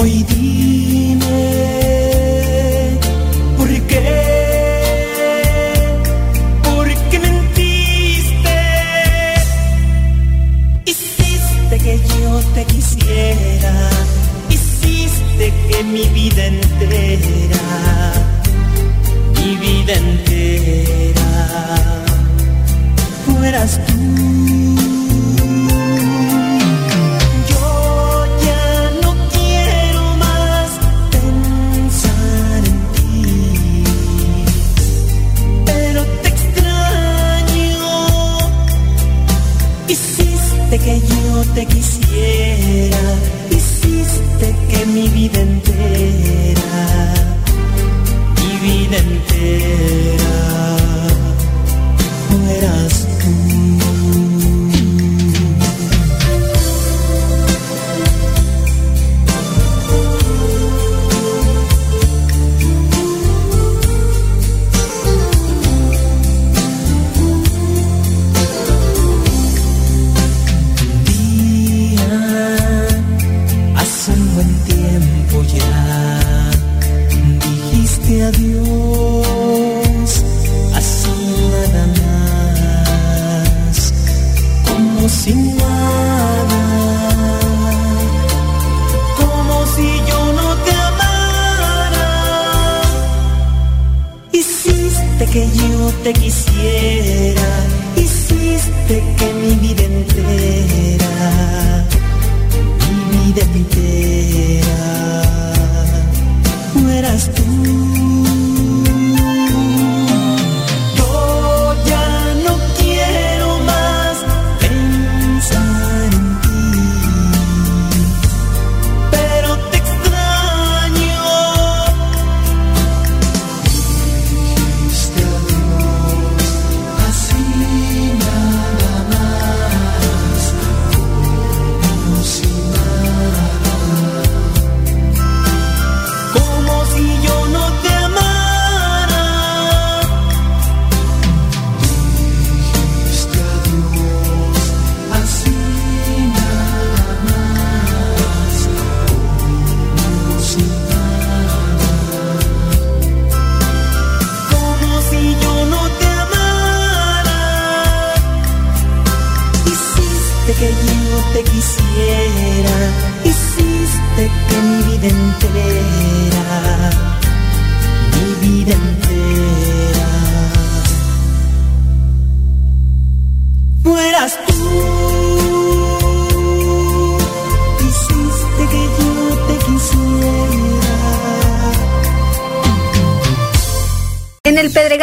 Hoy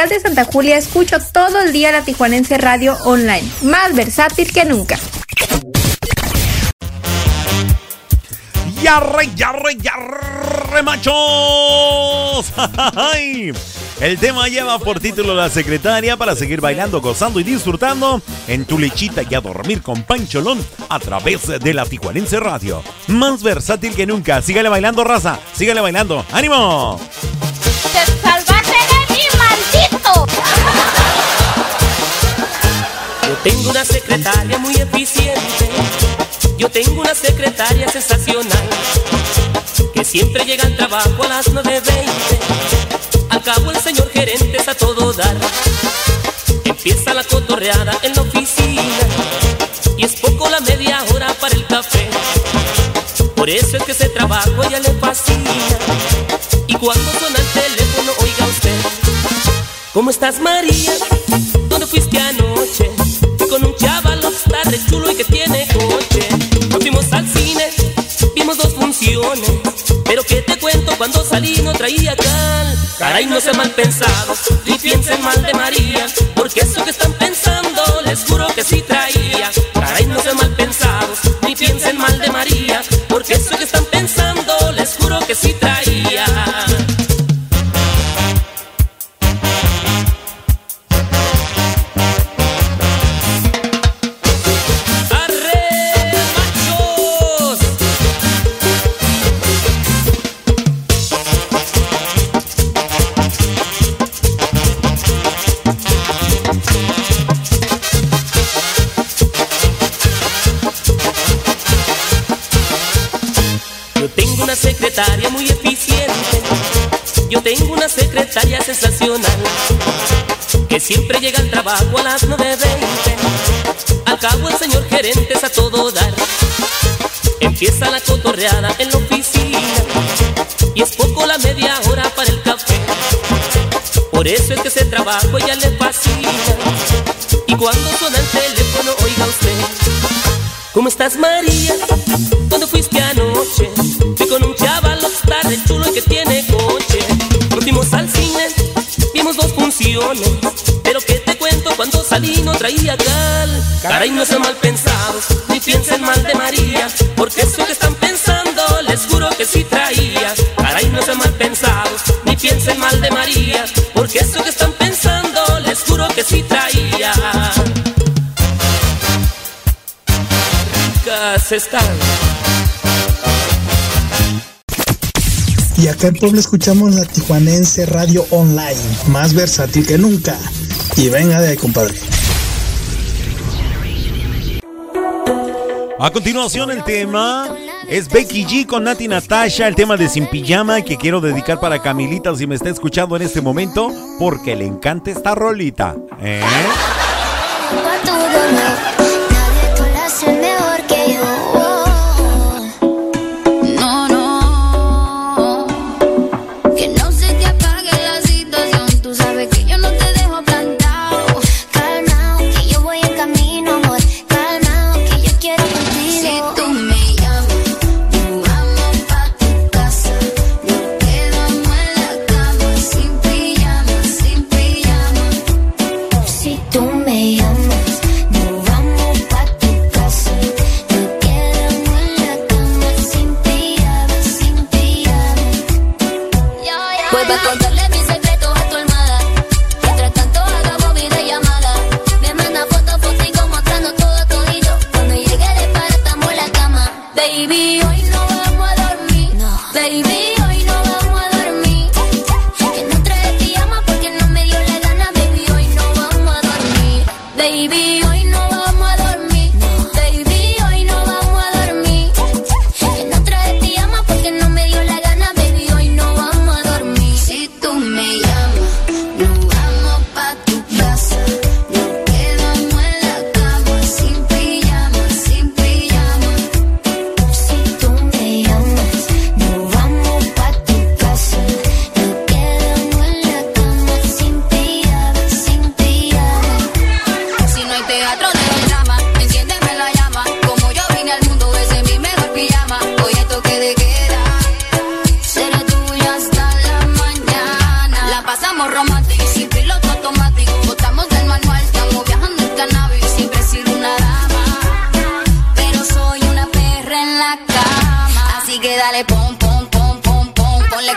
de Santa Julia escucho todo el día la Tijuanense Radio Online, más versátil que nunca. ¡Yarre, yarre, yarre, machos! *laughs* El tema lleva por título La Secretaria para seguir bailando, gozando y disfrutando en tu lechita y a dormir con Pancholón a través de la Tijuanense Radio. Más versátil que nunca. Sígale bailando, raza. Sígale bailando. ¡Ánimo! Tengo una secretaria muy eficiente. Yo tengo una secretaria sensacional. Que siempre llega al trabajo a las 9.20. Al cabo el señor gerente es a todo dar. Empieza la cotorreada en la oficina. Y es poco la media hora para el café. Por eso es que ese trabajo ella le fascina. Y cuando suena el teléfono, oiga usted. ¿Cómo estás María? ¿Dónde fuiste anoche? Fui con un chaval, está re chulo y que tiene coche. Nos fuimos al cine, vimos dos funciones. Pero que te cuento cuando salí no traía cal. Caray, no sean mal pensados, ni piensen mal de María. Porque eso que están pensando, les juro que sí traía. Caray, no sean mal pensados, ni piensen mal de María. Porque eso que están pensando, les juro que sí traía. Secretaria sensacional. Que siempre llega al trabajo a las 9.20. Al cabo el señor gerente es a todo dar. Empieza la cotorreada en la oficina. Y es poco la media hora para el café. Por eso es que ese trabajo ya le fascina. Y cuando suena el teléfono, oiga usted. ¿Cómo estás María? ¿Dónde fuiste anoche? Fui con un chaval, re chulo que tiene vimos dos funciones. Pero que te cuento cuando salí no traía cal. Caray, no sean mal pensados, ni piensen mal de María. Porque eso que están pensando, les juro que sí traía. Caray, no sean mal pensados, ni piensen mal de María. Porque eso que están pensando, les juro que sí traía. Ricas están. Y acá en Puebla escuchamos la Tijuanense Radio Online, más versátil que nunca. Y venga de ahí, compadre. A continuación el tema es Becky G con Nati Natasha, el tema de Sin Pijama que quiero dedicar para Camilita si me está escuchando en este momento porque le encanta esta rolita. ¿eh?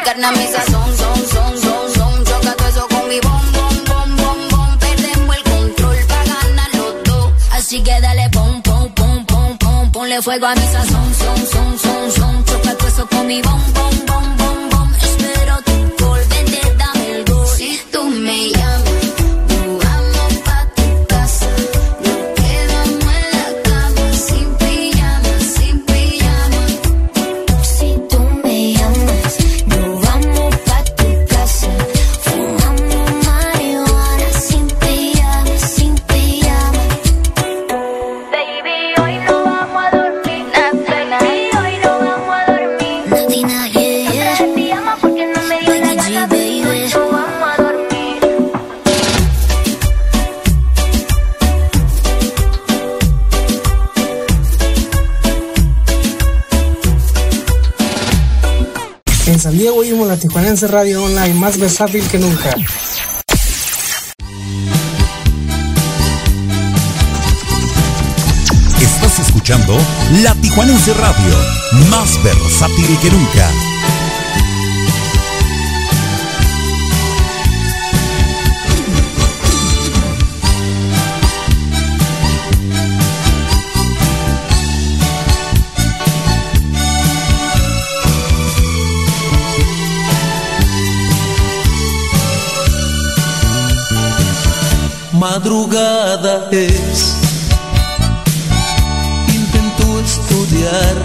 carne a mi sazón, son, son, son, son. Choca todo eso con mi bom, bom, bom, bom, bom. Perdemos el control para ganar los dos. Así que dale pom, pom, pom, pom, pom. Ponle fuego a mi sazón, son, son, son, son. Choca todo eso con mi bom, bom, Alajuelense Radio Online, más versátil que nunca. Estás escuchando La Tijuanense Radio, más versátil que nunca. madrugada es. Intento estudiar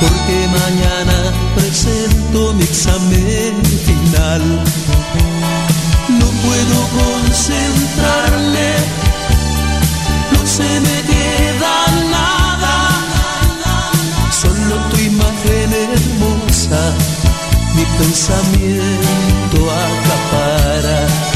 porque mañana presento mi examen final. No puedo concentrarme, no se me queda nada, solo tu imagen hermosa, mi pensamiento acapara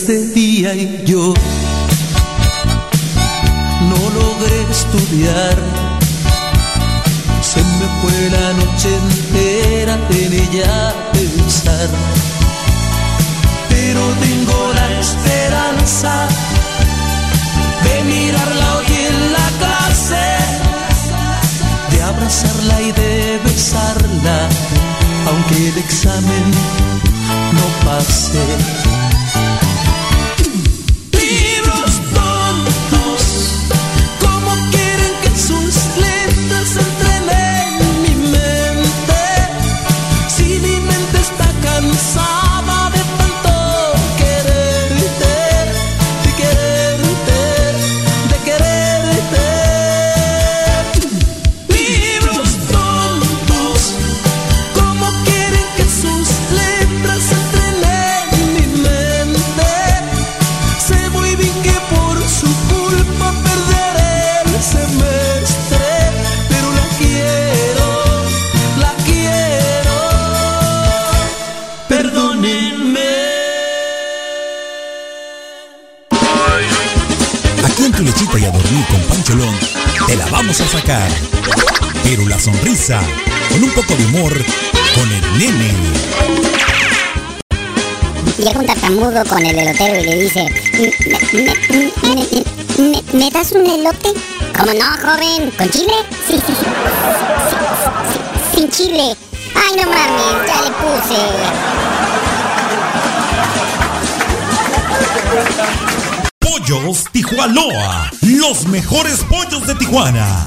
este día y yo no logré estudiar. Se me fue la noche entera en ella pensar. Pero tengo la esperanza de mirarla hoy en la clase, de abrazarla y de besarla, aunque el examen no pase. Con el elotero y le dice, ¿me, das un elote? ¿Cómo no, joven? ¿Con chile? Sí, sí, sí. Sin chile. Ay, no mames, ya le puse. Pollos Tijualoa, los mejores pollos de Tijuana.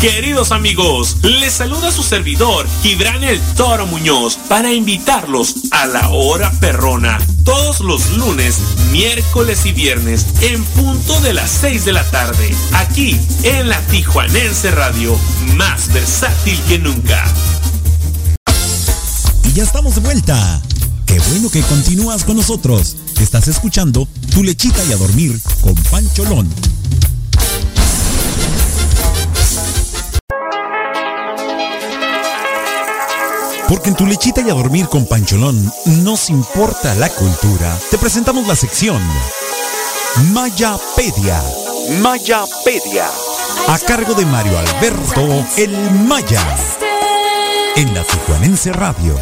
Queridos amigos, les saluda su servidor, Gibran el Toro Muñoz, para invitarlos a la hora perrona, todos los lunes, miércoles y viernes, en punto de las 6 de la tarde, aquí en la Tijuanense Radio, más versátil que nunca. Y ya estamos de vuelta. Qué bueno que continúas con nosotros. Estás escuchando Tu lechita y a dormir con Pancholón. Porque en Tu lechita y a dormir con Pancholón nos importa la cultura. Te presentamos la sección Mayapedia. Mayapedia. A cargo de Mario Alberto El Maya. En la Tijuanense Radio.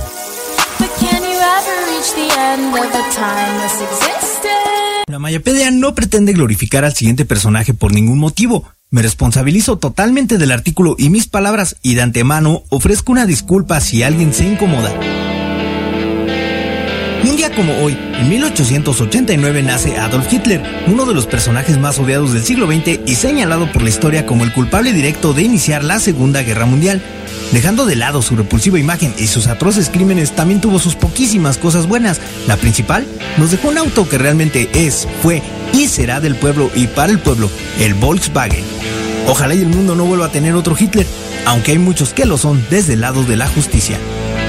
La Mayapedia no pretende glorificar al siguiente personaje por ningún motivo. Me responsabilizo totalmente del artículo y mis palabras y de antemano ofrezco una disculpa si alguien se incomoda. Un día como hoy, en 1889 nace Adolf Hitler, uno de los personajes más odiados del siglo XX y señalado por la historia como el culpable directo de iniciar la Segunda Guerra Mundial. Dejando de lado su repulsiva imagen y sus atroces crímenes, también tuvo sus poquísimas cosas buenas. La principal, nos dejó un auto que realmente es, fue y será del pueblo y para el pueblo, el Volkswagen. Ojalá y el mundo no vuelva a tener otro Hitler, aunque hay muchos que lo son desde el lado de la justicia.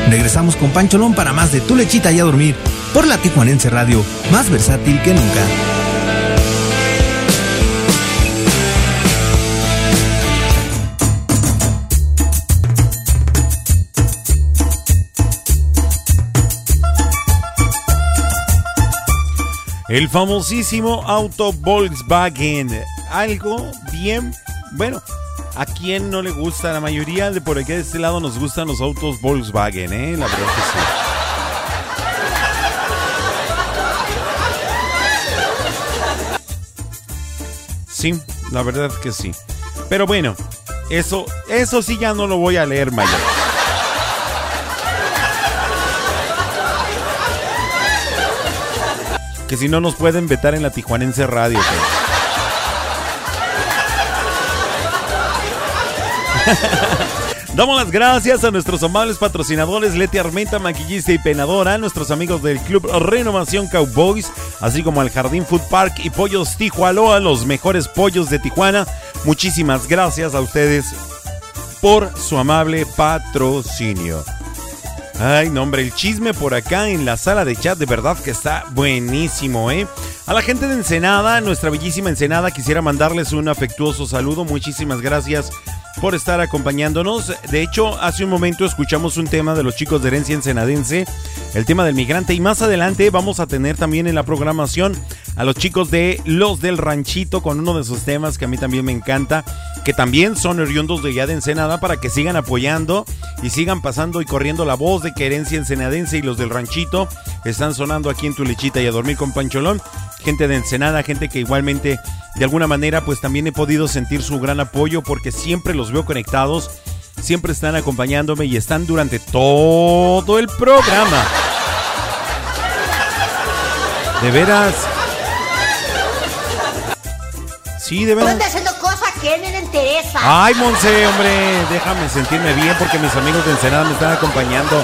Regresamos con Pancholón para más de Tu Lechita y a dormir por la Tijuanense Radio, más versátil que nunca. El famosísimo auto Volkswagen. Algo bien, bueno, ¿a quién no le gusta? La mayoría de por aquí de este lado nos gustan los autos Volkswagen, ¿eh? La verdad que sí. Sí, la verdad que sí. Pero bueno, eso, eso sí ya no lo voy a leer, Maya. Que si no nos pueden vetar en la Tijuanense Radio. *laughs* Damos las gracias a nuestros amables patrocinadores Leti Armenta, maquillista y penadora, a nuestros amigos del Club Renovación Cowboys, así como al Jardín Food Park y Pollos Tijualoa, los mejores pollos de Tijuana. Muchísimas gracias a ustedes por su amable patrocinio. Ay, no, hombre, el chisme por acá en la sala de chat de verdad que está buenísimo, ¿eh? A la gente de Ensenada, nuestra bellísima Ensenada, quisiera mandarles un afectuoso saludo. Muchísimas gracias por estar acompañándonos. De hecho, hace un momento escuchamos un tema de los chicos de herencia ensenadense, el tema del migrante, y más adelante vamos a tener también en la programación a los chicos de Los del Ranchito con uno de sus temas que a mí también me encanta, que también son oriundos de allá de Ensenada para que sigan apoyando y sigan pasando y corriendo la voz de que herencia ensenadense y los del Ranchito están sonando aquí en tu lechita y a dormir con Pancholón. Gente de Ensenada, gente que igualmente de alguna manera pues también he podido sentir su gran apoyo porque siempre los veo conectados, siempre están acompañándome y están durante todo el programa. De veras. Sí, de veras. haciendo cosas que no le interesa. Ay, Monse, hombre, déjame sentirme bien porque mis amigos de Ensenada me están acompañando.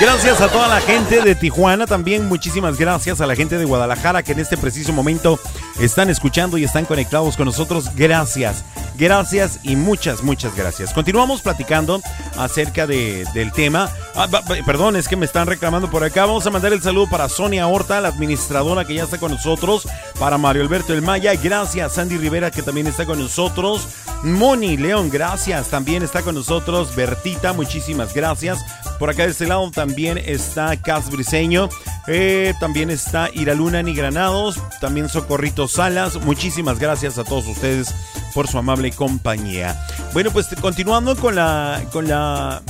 Gracias a toda la gente de Tijuana, también muchísimas gracias a la gente de Guadalajara que en este preciso momento están escuchando y están conectados con nosotros. Gracias, gracias y muchas, muchas gracias. Continuamos platicando acerca de- del tema. Ah, perdón, es que me están reclamando por acá. Vamos a mandar el saludo para Sonia Horta, la administradora que ya está con nosotros, para Mario Alberto El Maya. Gracias, Sandy Rivera que también está con nosotros. Moni León, gracias, también está con nosotros. Bertita, muchísimas gracias. Por acá de este lado también está Cas Briseño. Eh, también está Iraluna Ni Granados. También Socorrito Salas. Muchísimas gracias a todos ustedes por su amable compañía. Bueno, pues continuando con la. con la.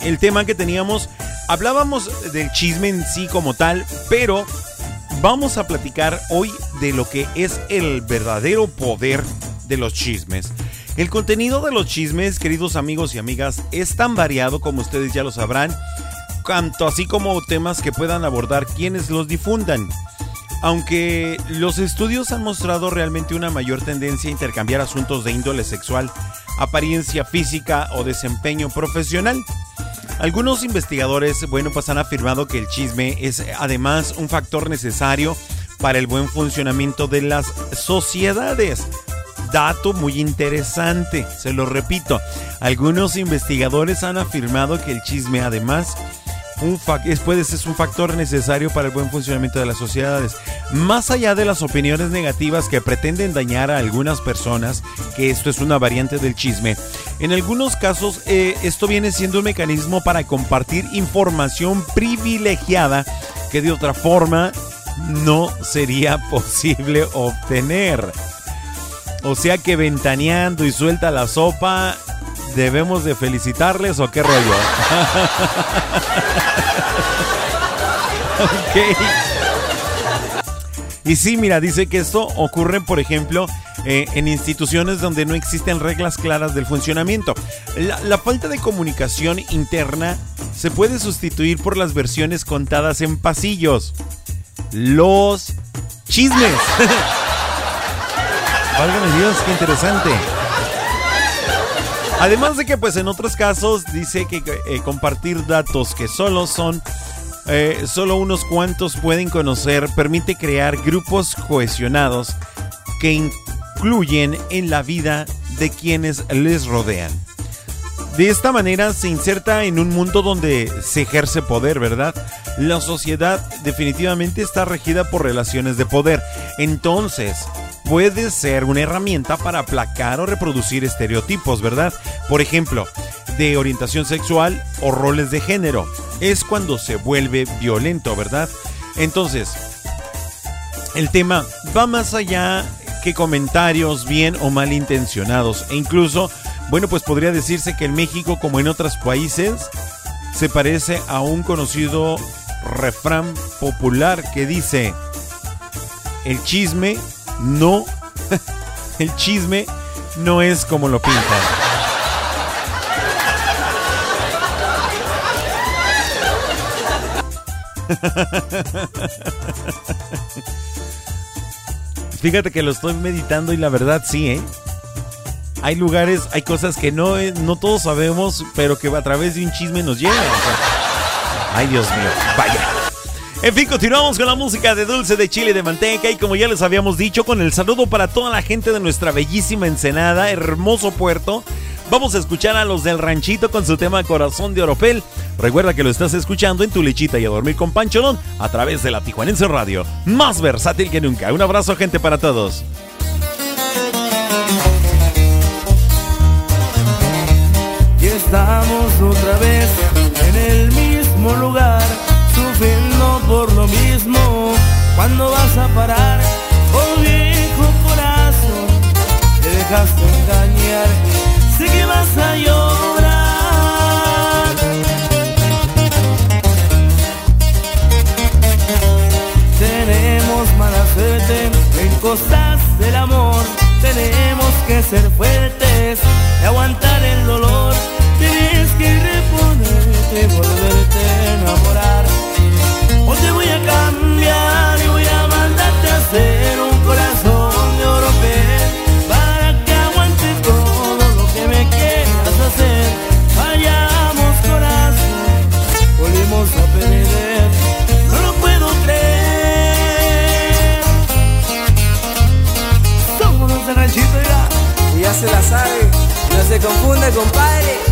el tema que teníamos. Hablábamos del chisme en sí como tal, pero vamos a platicar hoy de lo que es el verdadero poder de los chismes. El contenido de los chismes, queridos amigos y amigas, es tan variado como ustedes ya lo sabrán, tanto así como temas que puedan abordar quienes los difundan. Aunque los estudios han mostrado realmente una mayor tendencia a intercambiar asuntos de índole sexual, apariencia física o desempeño profesional, algunos investigadores, bueno, pues han afirmado que el chisme es además un factor necesario para el buen funcionamiento de las sociedades. Dato muy interesante, se lo repito. Algunos investigadores han afirmado que el chisme además es, puede ser un factor necesario para el buen funcionamiento de las sociedades. Más allá de las opiniones negativas que pretenden dañar a algunas personas, que esto es una variante del chisme, en algunos casos eh, esto viene siendo un mecanismo para compartir información privilegiada que de otra forma no sería *laughs* posible obtener. O sea que ventaneando y suelta la sopa, debemos de felicitarles o qué rollo. *laughs* ok. Y sí, mira, dice que esto ocurre, por ejemplo, eh, en instituciones donde no existen reglas claras del funcionamiento. La, la falta de comunicación interna se puede sustituir por las versiones contadas en pasillos. Los chismes. *laughs* Válgame Dios, qué interesante. Además de que pues en otros casos dice que eh, compartir datos que solo son eh, solo unos cuantos pueden conocer permite crear grupos cohesionados que incluyen en la vida de quienes les rodean. De esta manera se inserta en un mundo donde se ejerce poder, ¿verdad? La sociedad definitivamente está regida por relaciones de poder. Entonces, puede ser una herramienta para aplacar o reproducir estereotipos, ¿verdad? Por ejemplo, de orientación sexual o roles de género. Es cuando se vuelve violento, ¿verdad? Entonces, el tema va más allá que comentarios bien o mal intencionados. E incluso, bueno, pues podría decirse que en México, como en otros países, se parece a un conocido refrán popular que dice, el chisme no, *laughs* el chisme no es como lo pintan. *laughs* Fíjate que lo estoy meditando y la verdad sí, ¿eh? hay lugares, hay cosas que no, eh, no todos sabemos, pero que a través de un chisme nos llegan. ay, Dios mío, vaya. En fin, continuamos con la música de Dulce de Chile de Manteca y como ya les habíamos dicho, con el saludo para toda la gente de nuestra bellísima Ensenada, hermoso puerto. Vamos a escuchar a los del ranchito con su tema Corazón de Oropel. Recuerda que lo estás escuchando en tu lechita y a dormir con Pancholón a través de la Tijuanense Radio. Más versátil que nunca. Un abrazo, gente, para todos. Y estamos otra vez en el mismo lugar, por lo mismo. ¿Cuándo vas a parar? Oh viejo corazón, te dejaste engañar, sé que vas a llorar. Tenemos mala suerte en cosas del amor. Tenemos que ser fuertes y aguantar el dolor. Tienes que reponerte y volverte a enamorar. Hacer un corazón de oro para que aguante todo lo que me quieras hacer. Vayamos corazón, volvimos a perder. No lo puedo creer. Somos de ranchito ya. Ya se la sabe, no se confunde, compadre.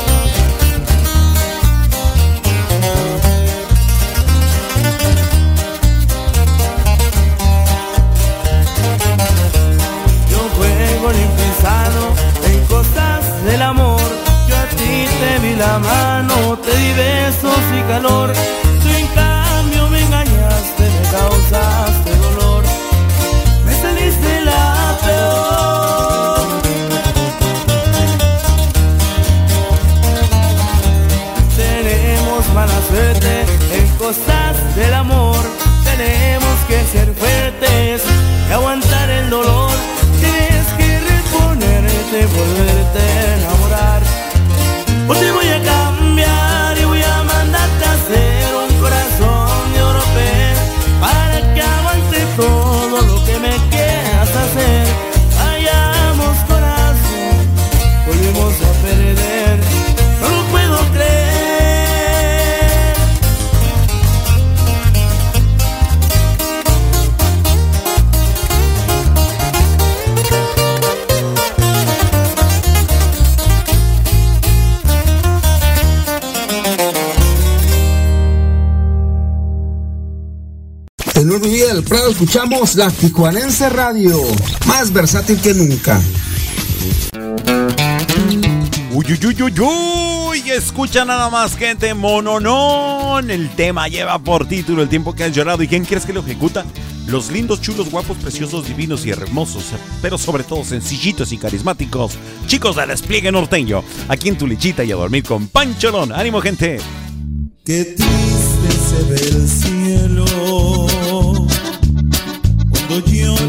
Del Prado escuchamos la Tijuanense Radio, más versátil que nunca. Uy, uy, uy, uy, uy, escucha nada más, gente, mononón. El tema lleva por título El tiempo que has llorado. ¿Y quién crees que lo ejecuta? Los lindos, chulos, guapos, preciosos, divinos y hermosos, pero sobre todo sencillitos y carismáticos. Chicos del despliegue norteño, aquí en tu lichita y a dormir con Pancholón. ¡Ánimo, gente! Qué triste se ve el cielo cuando lloran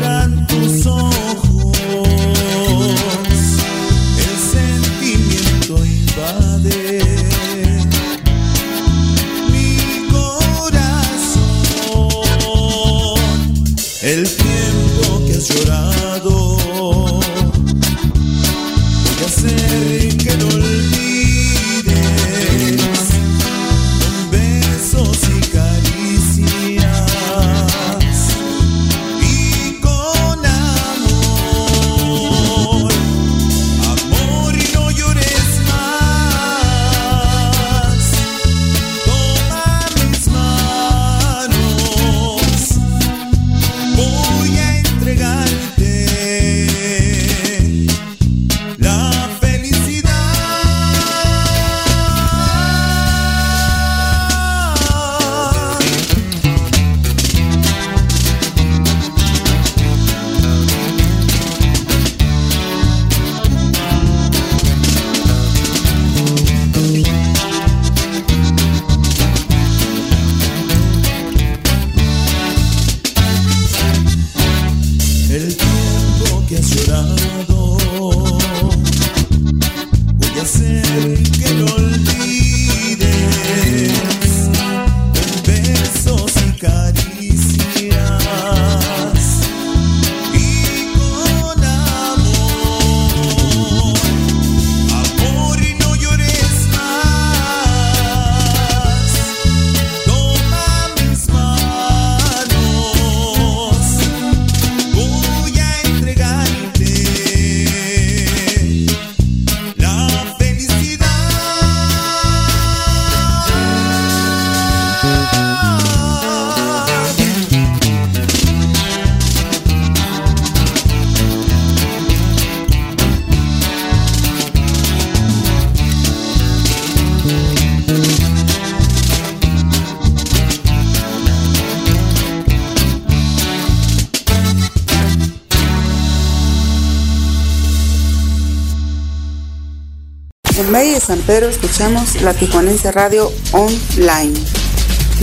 Pedro escuchamos la Tijuanense Radio Online,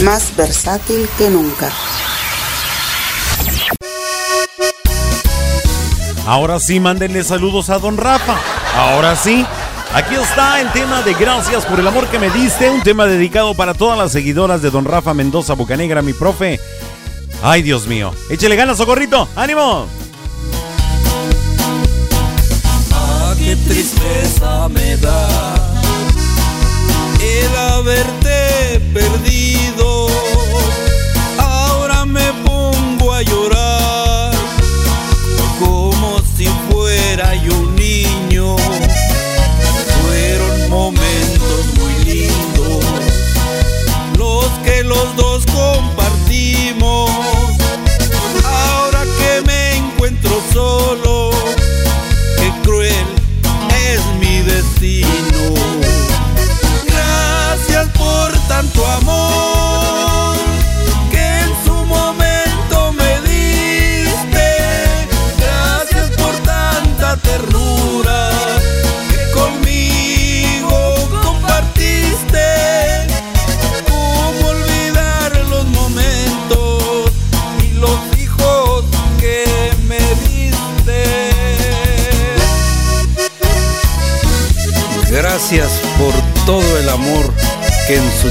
más versátil que nunca. Ahora sí, mándenle saludos a don Rafa. Ahora sí. Aquí está el tema de Gracias por el amor que me diste, un tema dedicado para todas las seguidoras de don Rafa Mendoza Bocanegra, mi profe. Ay, Dios mío. Échele ganas, socorrito. ¡Ánimo! Ah, qué tristeza me da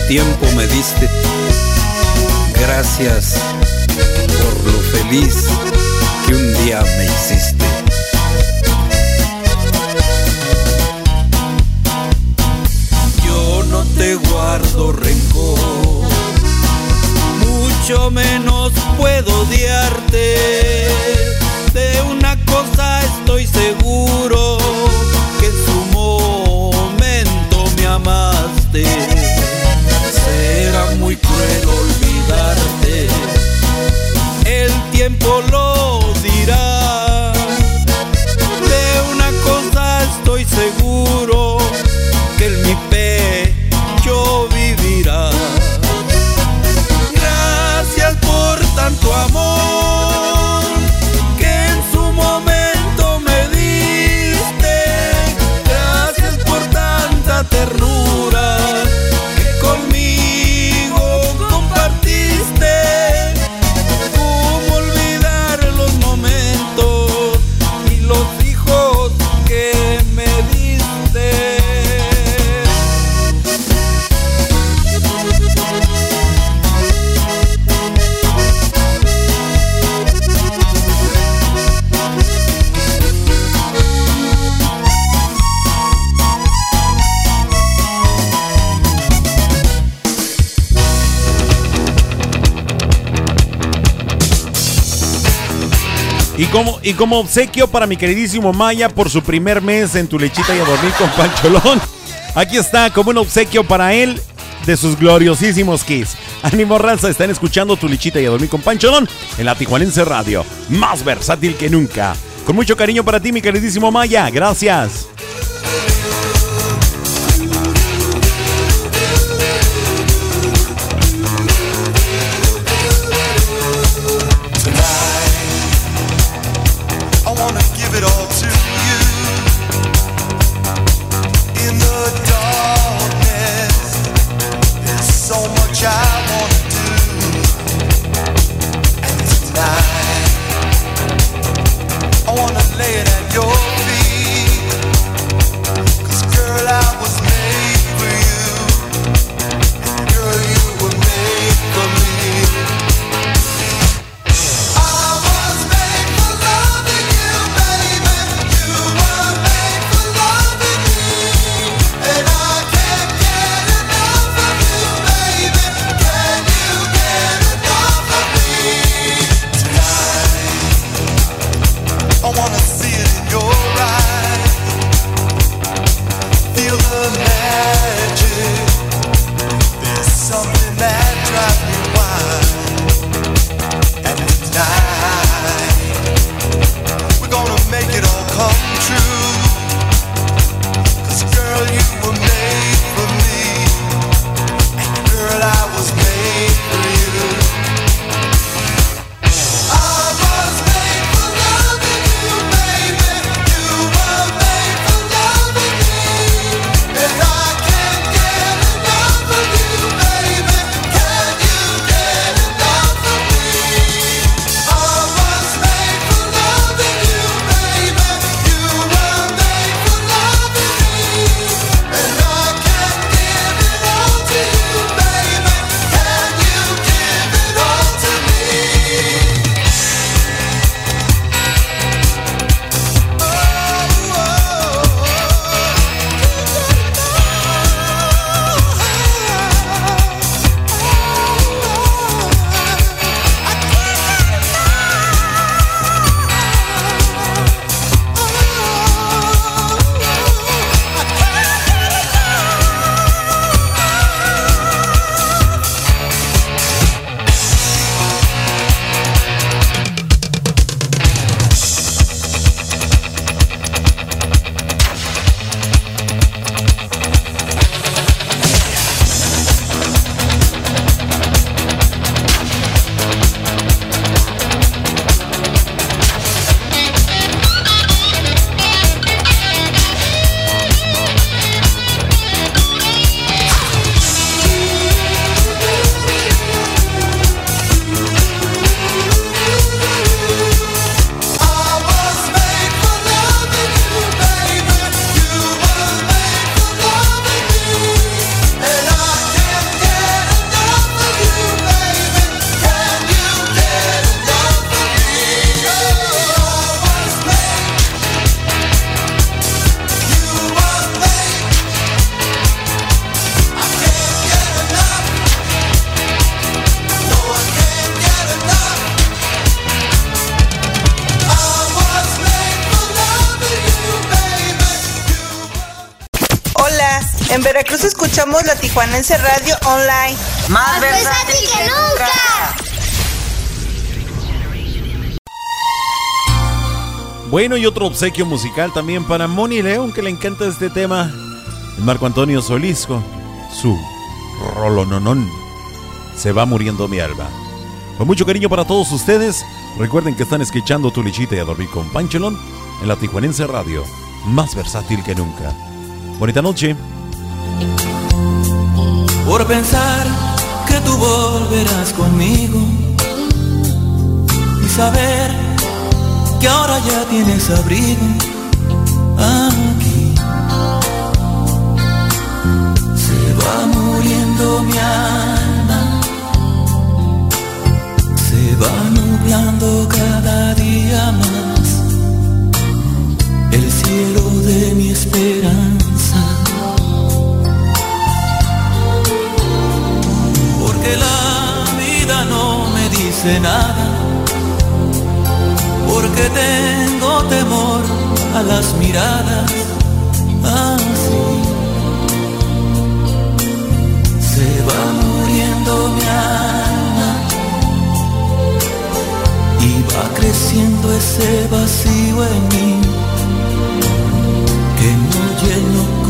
tiempo me diste. Gracias por lo feliz Y como, obsequio para mi queridísimo Maya por su primer mes en tu lechita y a dormir con Pancholón. Aquí está como un obsequio para él de sus gloriosísimos Kiss. Ánimo raza, están escuchando tu lechita y a dormir con Pancholón en la Tijuanense Radio. Más versátil que nunca. Con mucho cariño para ti, mi queridísimo Maya. Gracias. Radio Online. Más versátil que nunca. Bueno, y otro obsequio musical también para Moni León, que le encanta este tema. Marco Antonio Solisco, su rolononón. Se va muriendo mi alma. Con mucho cariño para todos ustedes. Recuerden que están escuchando Tu Lichita y a dormir con Pancholón en la Tijuanense Radio, más versátil que nunca. Bonita noche. Por pensar que tú volverás conmigo y saber que ahora ya tienes abrigo aquí. Se va muriendo mi alma, se va nublando cada día más el cielo de mi esperanza. Nada porque tengo temor a las miradas así. Se va muriendo mi alma y va creciendo ese vacío en mí que no lleno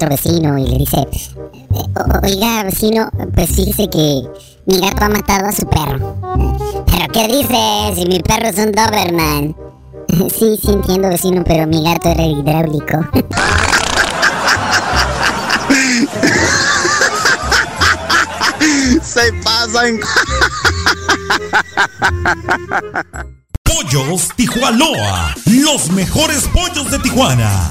otro vecino y le dice, "O- oiga vecino, pues fíjese que mi gato ha matado a su perro. ¿Pero qué dice? Si mi perro es un Doberman. *laughs* Sí, sí entiendo vecino, pero mi gato era hidráulico. *laughs* Se pasan. Pollos Tijualoa, los mejores pollos de Tijuana.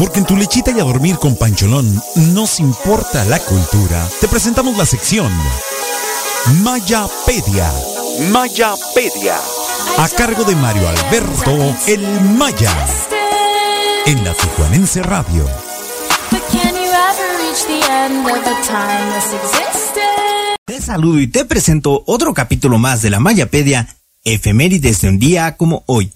Porque en tu lechita y a dormir con Pancholón nos importa la cultura. Te presentamos la sección Mayapedia. Mayapedia. A cargo de Mario Alberto El Maya. En la Tijuanense Radio. Te saludo y te presento otro capítulo más de la Mayapedia, efemérides de un día como hoy.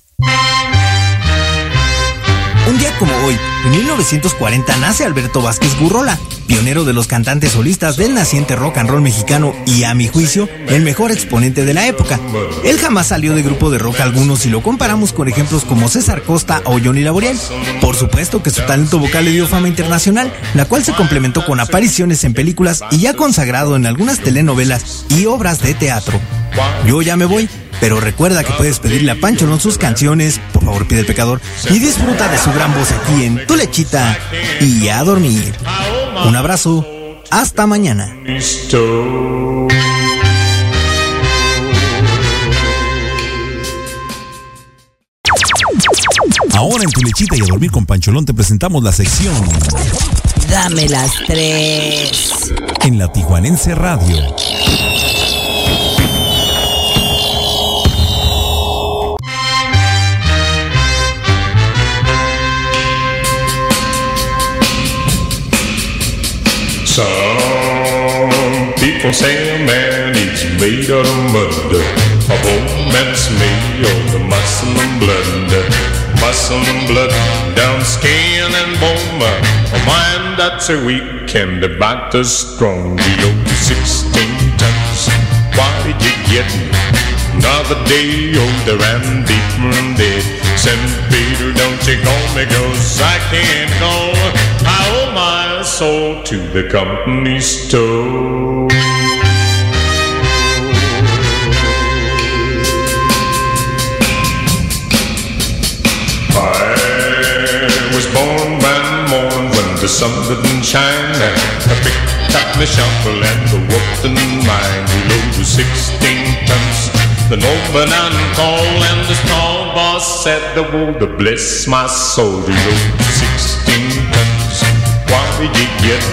Un día como hoy, en 1940 nace Alberto Vázquez Gurrola, pionero de los cantantes solistas del naciente rock and roll mexicano y a mi juicio, el mejor exponente de la época. Él jamás salió de grupo de rock alguno si lo comparamos con ejemplos como César Costa o Johnny Laboriel. Por supuesto que su talento vocal le dio fama internacional, la cual se complementó con apariciones en películas y ya consagrado en algunas telenovelas y obras de teatro. Yo ya me voy, pero recuerda que puedes pedirle a Pancholón sus canciones, por favor pide el pecador, y disfruta de su gran voz aquí en Tu Lechita y a dormir. Un abrazo, hasta mañana. Ahora en tu lechita y a dormir con Pancholón te presentamos la sección Dame las tres. en la Tijuanense Radio. Some people say a man is made out of mud. A that's made of muscle and blood. Muscle and blood down skin and bone. A mind that's a weak and bite is strong. Below 16 tons. Why did you get me? Another day older and deeper and dead. St. Peter, don't you call me, cause I can't go. I owe my soul to the company store. I was born one morn the sun didn't shine. I picked up my shovel and I walked in mine below the 16 tons. The nobleman called and the small boss said the word to bless my soul below the 16 tons. Why did you get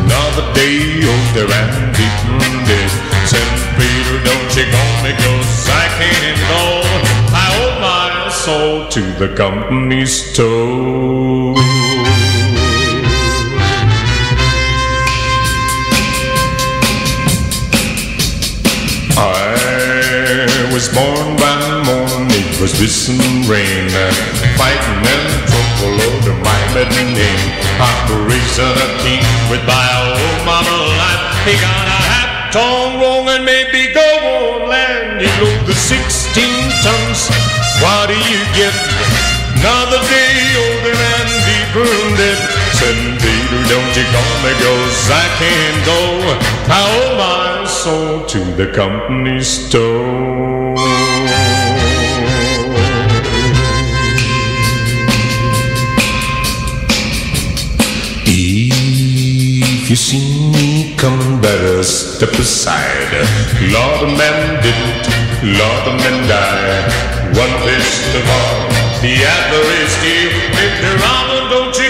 another day older and deeper dead? St. Peter, don't you go cause I can't go. I owe my soul to the company store. Was born one morning, it was whistling rain, fighting trouble over my middle name. Operation a king with my old mama life. He got a hat torn wrong and maybe go on land. Know the 16 tons. What do you get? Another Peter, don't you call me, cause I can't go. I owe my soul to the company store. If you see me come, better step aside. Lord, a man didn't, Lord, a man died. One fish to fall, the other is still. If ramen don't you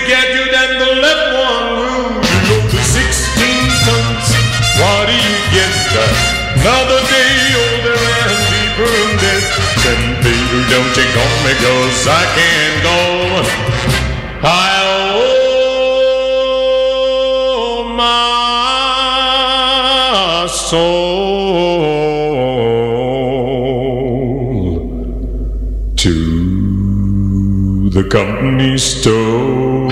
Call me, cause I can't go. I owe my soul to the company store.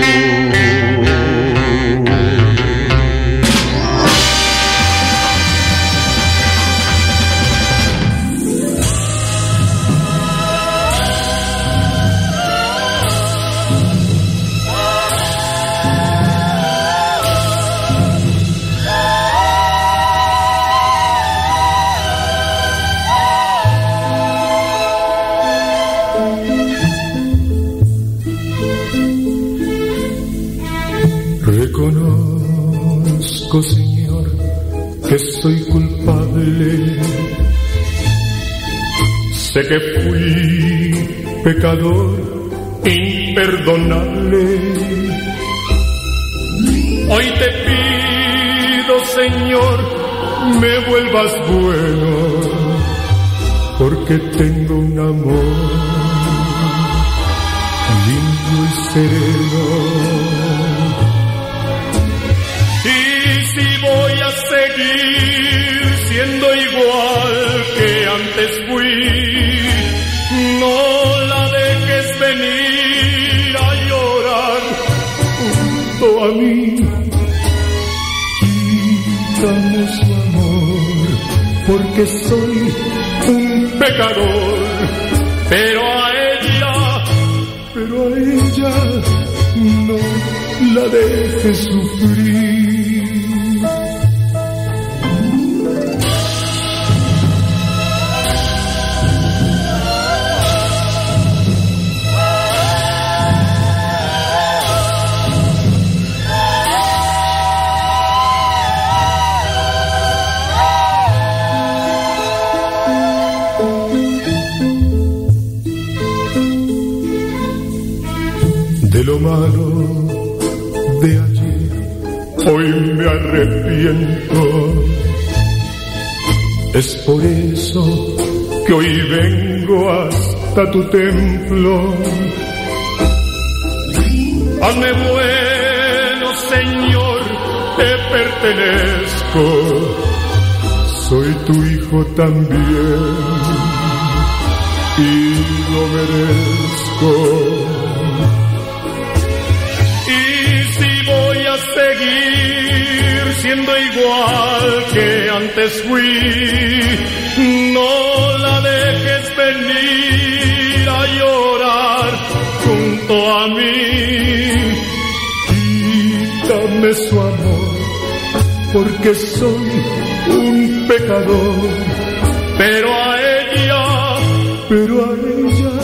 Que fui pecador imperdonable. Hoy te pido, Señor, me vuelvas bueno, porque tengo un amor limpio y sereno. Porque soy un pecador, pero a ella, pero a ella no la dejes sufrir. Hasta tu templo. Hazme bueno, Señor, te pertenezco. Soy tu hijo también y lo merezco. Y si voy a seguir siendo igual que antes fui, no a mí. Quítame su amor, porque soy un pecador, pero a ella, pero a ella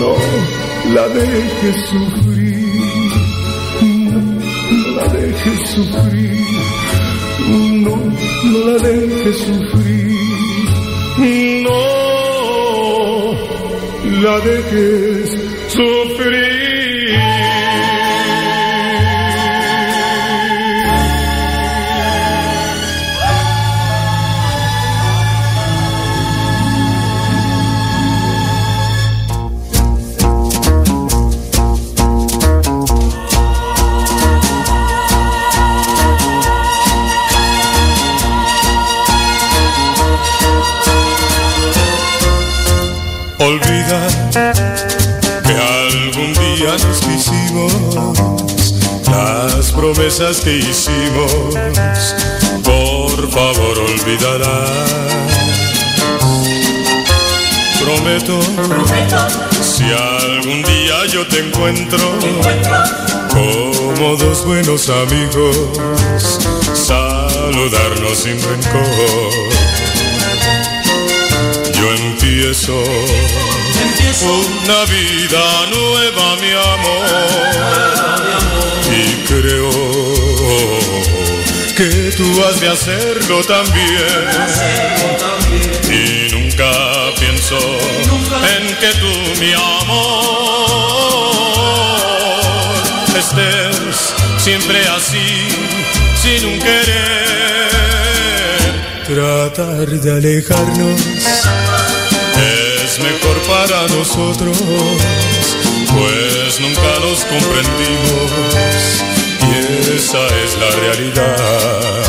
no la dejes sufrir, no la dejes sufrir, no, no la dejes sufrir, no la dejes sufrir. Promesas que hicimos, por favor olvídala. Prometo, si algún día yo te encuentro, como dos buenos amigos, saludarnos sin rencor. Yo empiezo, una vida nueva, mi amor. Creo que tú has de hacerlo también. Y nunca pienso en que tú, mi amor, estés siempre así, sin un querer. Tratar de alejarnos es mejor para nosotros, pues nunca nos comprendimos y esa es la realidad.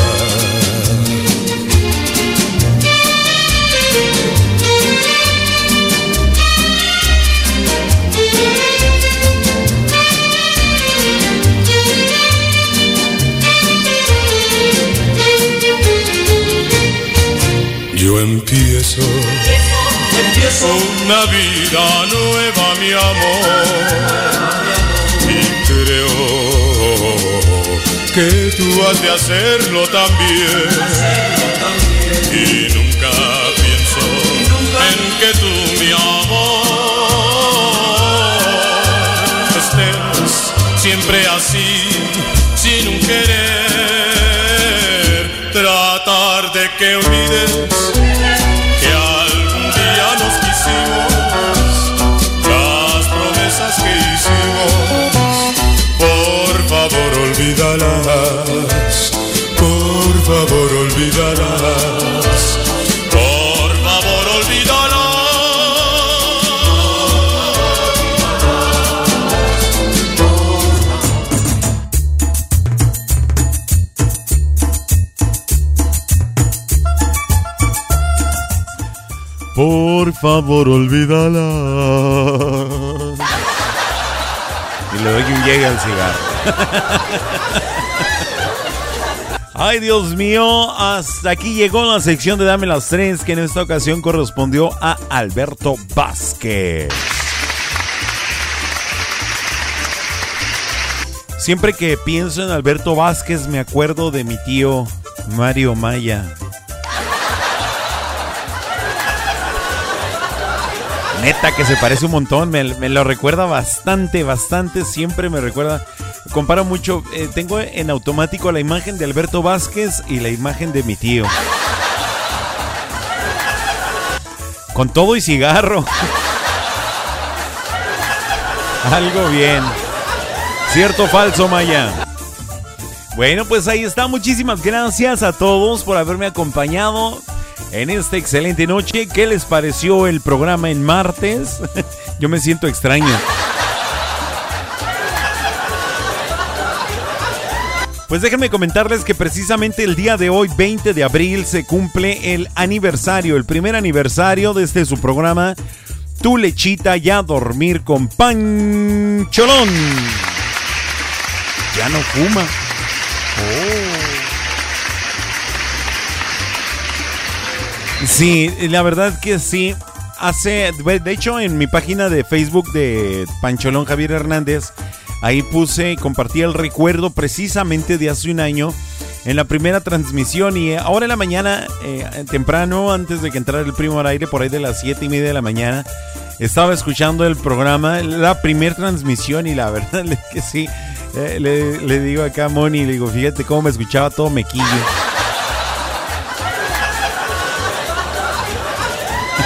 Yo empiezo, una vida nueva, mi amor. Que tú has de hacerlo también. Olvídalas, por favor olvídalas, por favor olvídalas. Por favor, olvídala. Y le doy un llegue al cigarro. *laughs* Ay, Dios mío, hasta aquí llegó la sección de Dame las tres, que en esta ocasión correspondió a Alberto Vázquez. Siempre que pienso en Alberto Vázquez me acuerdo de mi tío Mario Maya. Neta que se parece un montón, me, me lo recuerda bastante, bastante, siempre me recuerda. Comparo mucho, eh, tengo en automático la imagen de Alberto Vázquez y la imagen de mi tío. Con todo y cigarro. Algo bien. ¿Cierto falso, Maya? Bueno, pues ahí está. Muchísimas gracias a todos por haberme acompañado en esta excelente noche. ¿Qué les pareció el programa en martes? *laughs* Yo me siento extraño. Pues déjenme comentarles que precisamente el día de hoy, 20 de abril, se cumple el aniversario, el primer aniversario de este su programa, Tu lechita ya dormir con Pancholón. Ya no fuma. Oh. Sí, la verdad que sí. Hace, de hecho, en mi página de Facebook de Pancholón Javier Hernández, ahí puse y compartí el recuerdo precisamente de hace un año en la primera transmisión y ahora en la mañana, eh, temprano, antes de que entrara el primo al aire, por ahí de las siete y media de la mañana, estaba escuchando el programa, la primera transmisión y la *laughs* verdad es que sí, eh, le, le, digo acá a Moni, le digo, fíjate cómo me escuchaba todo mequillo.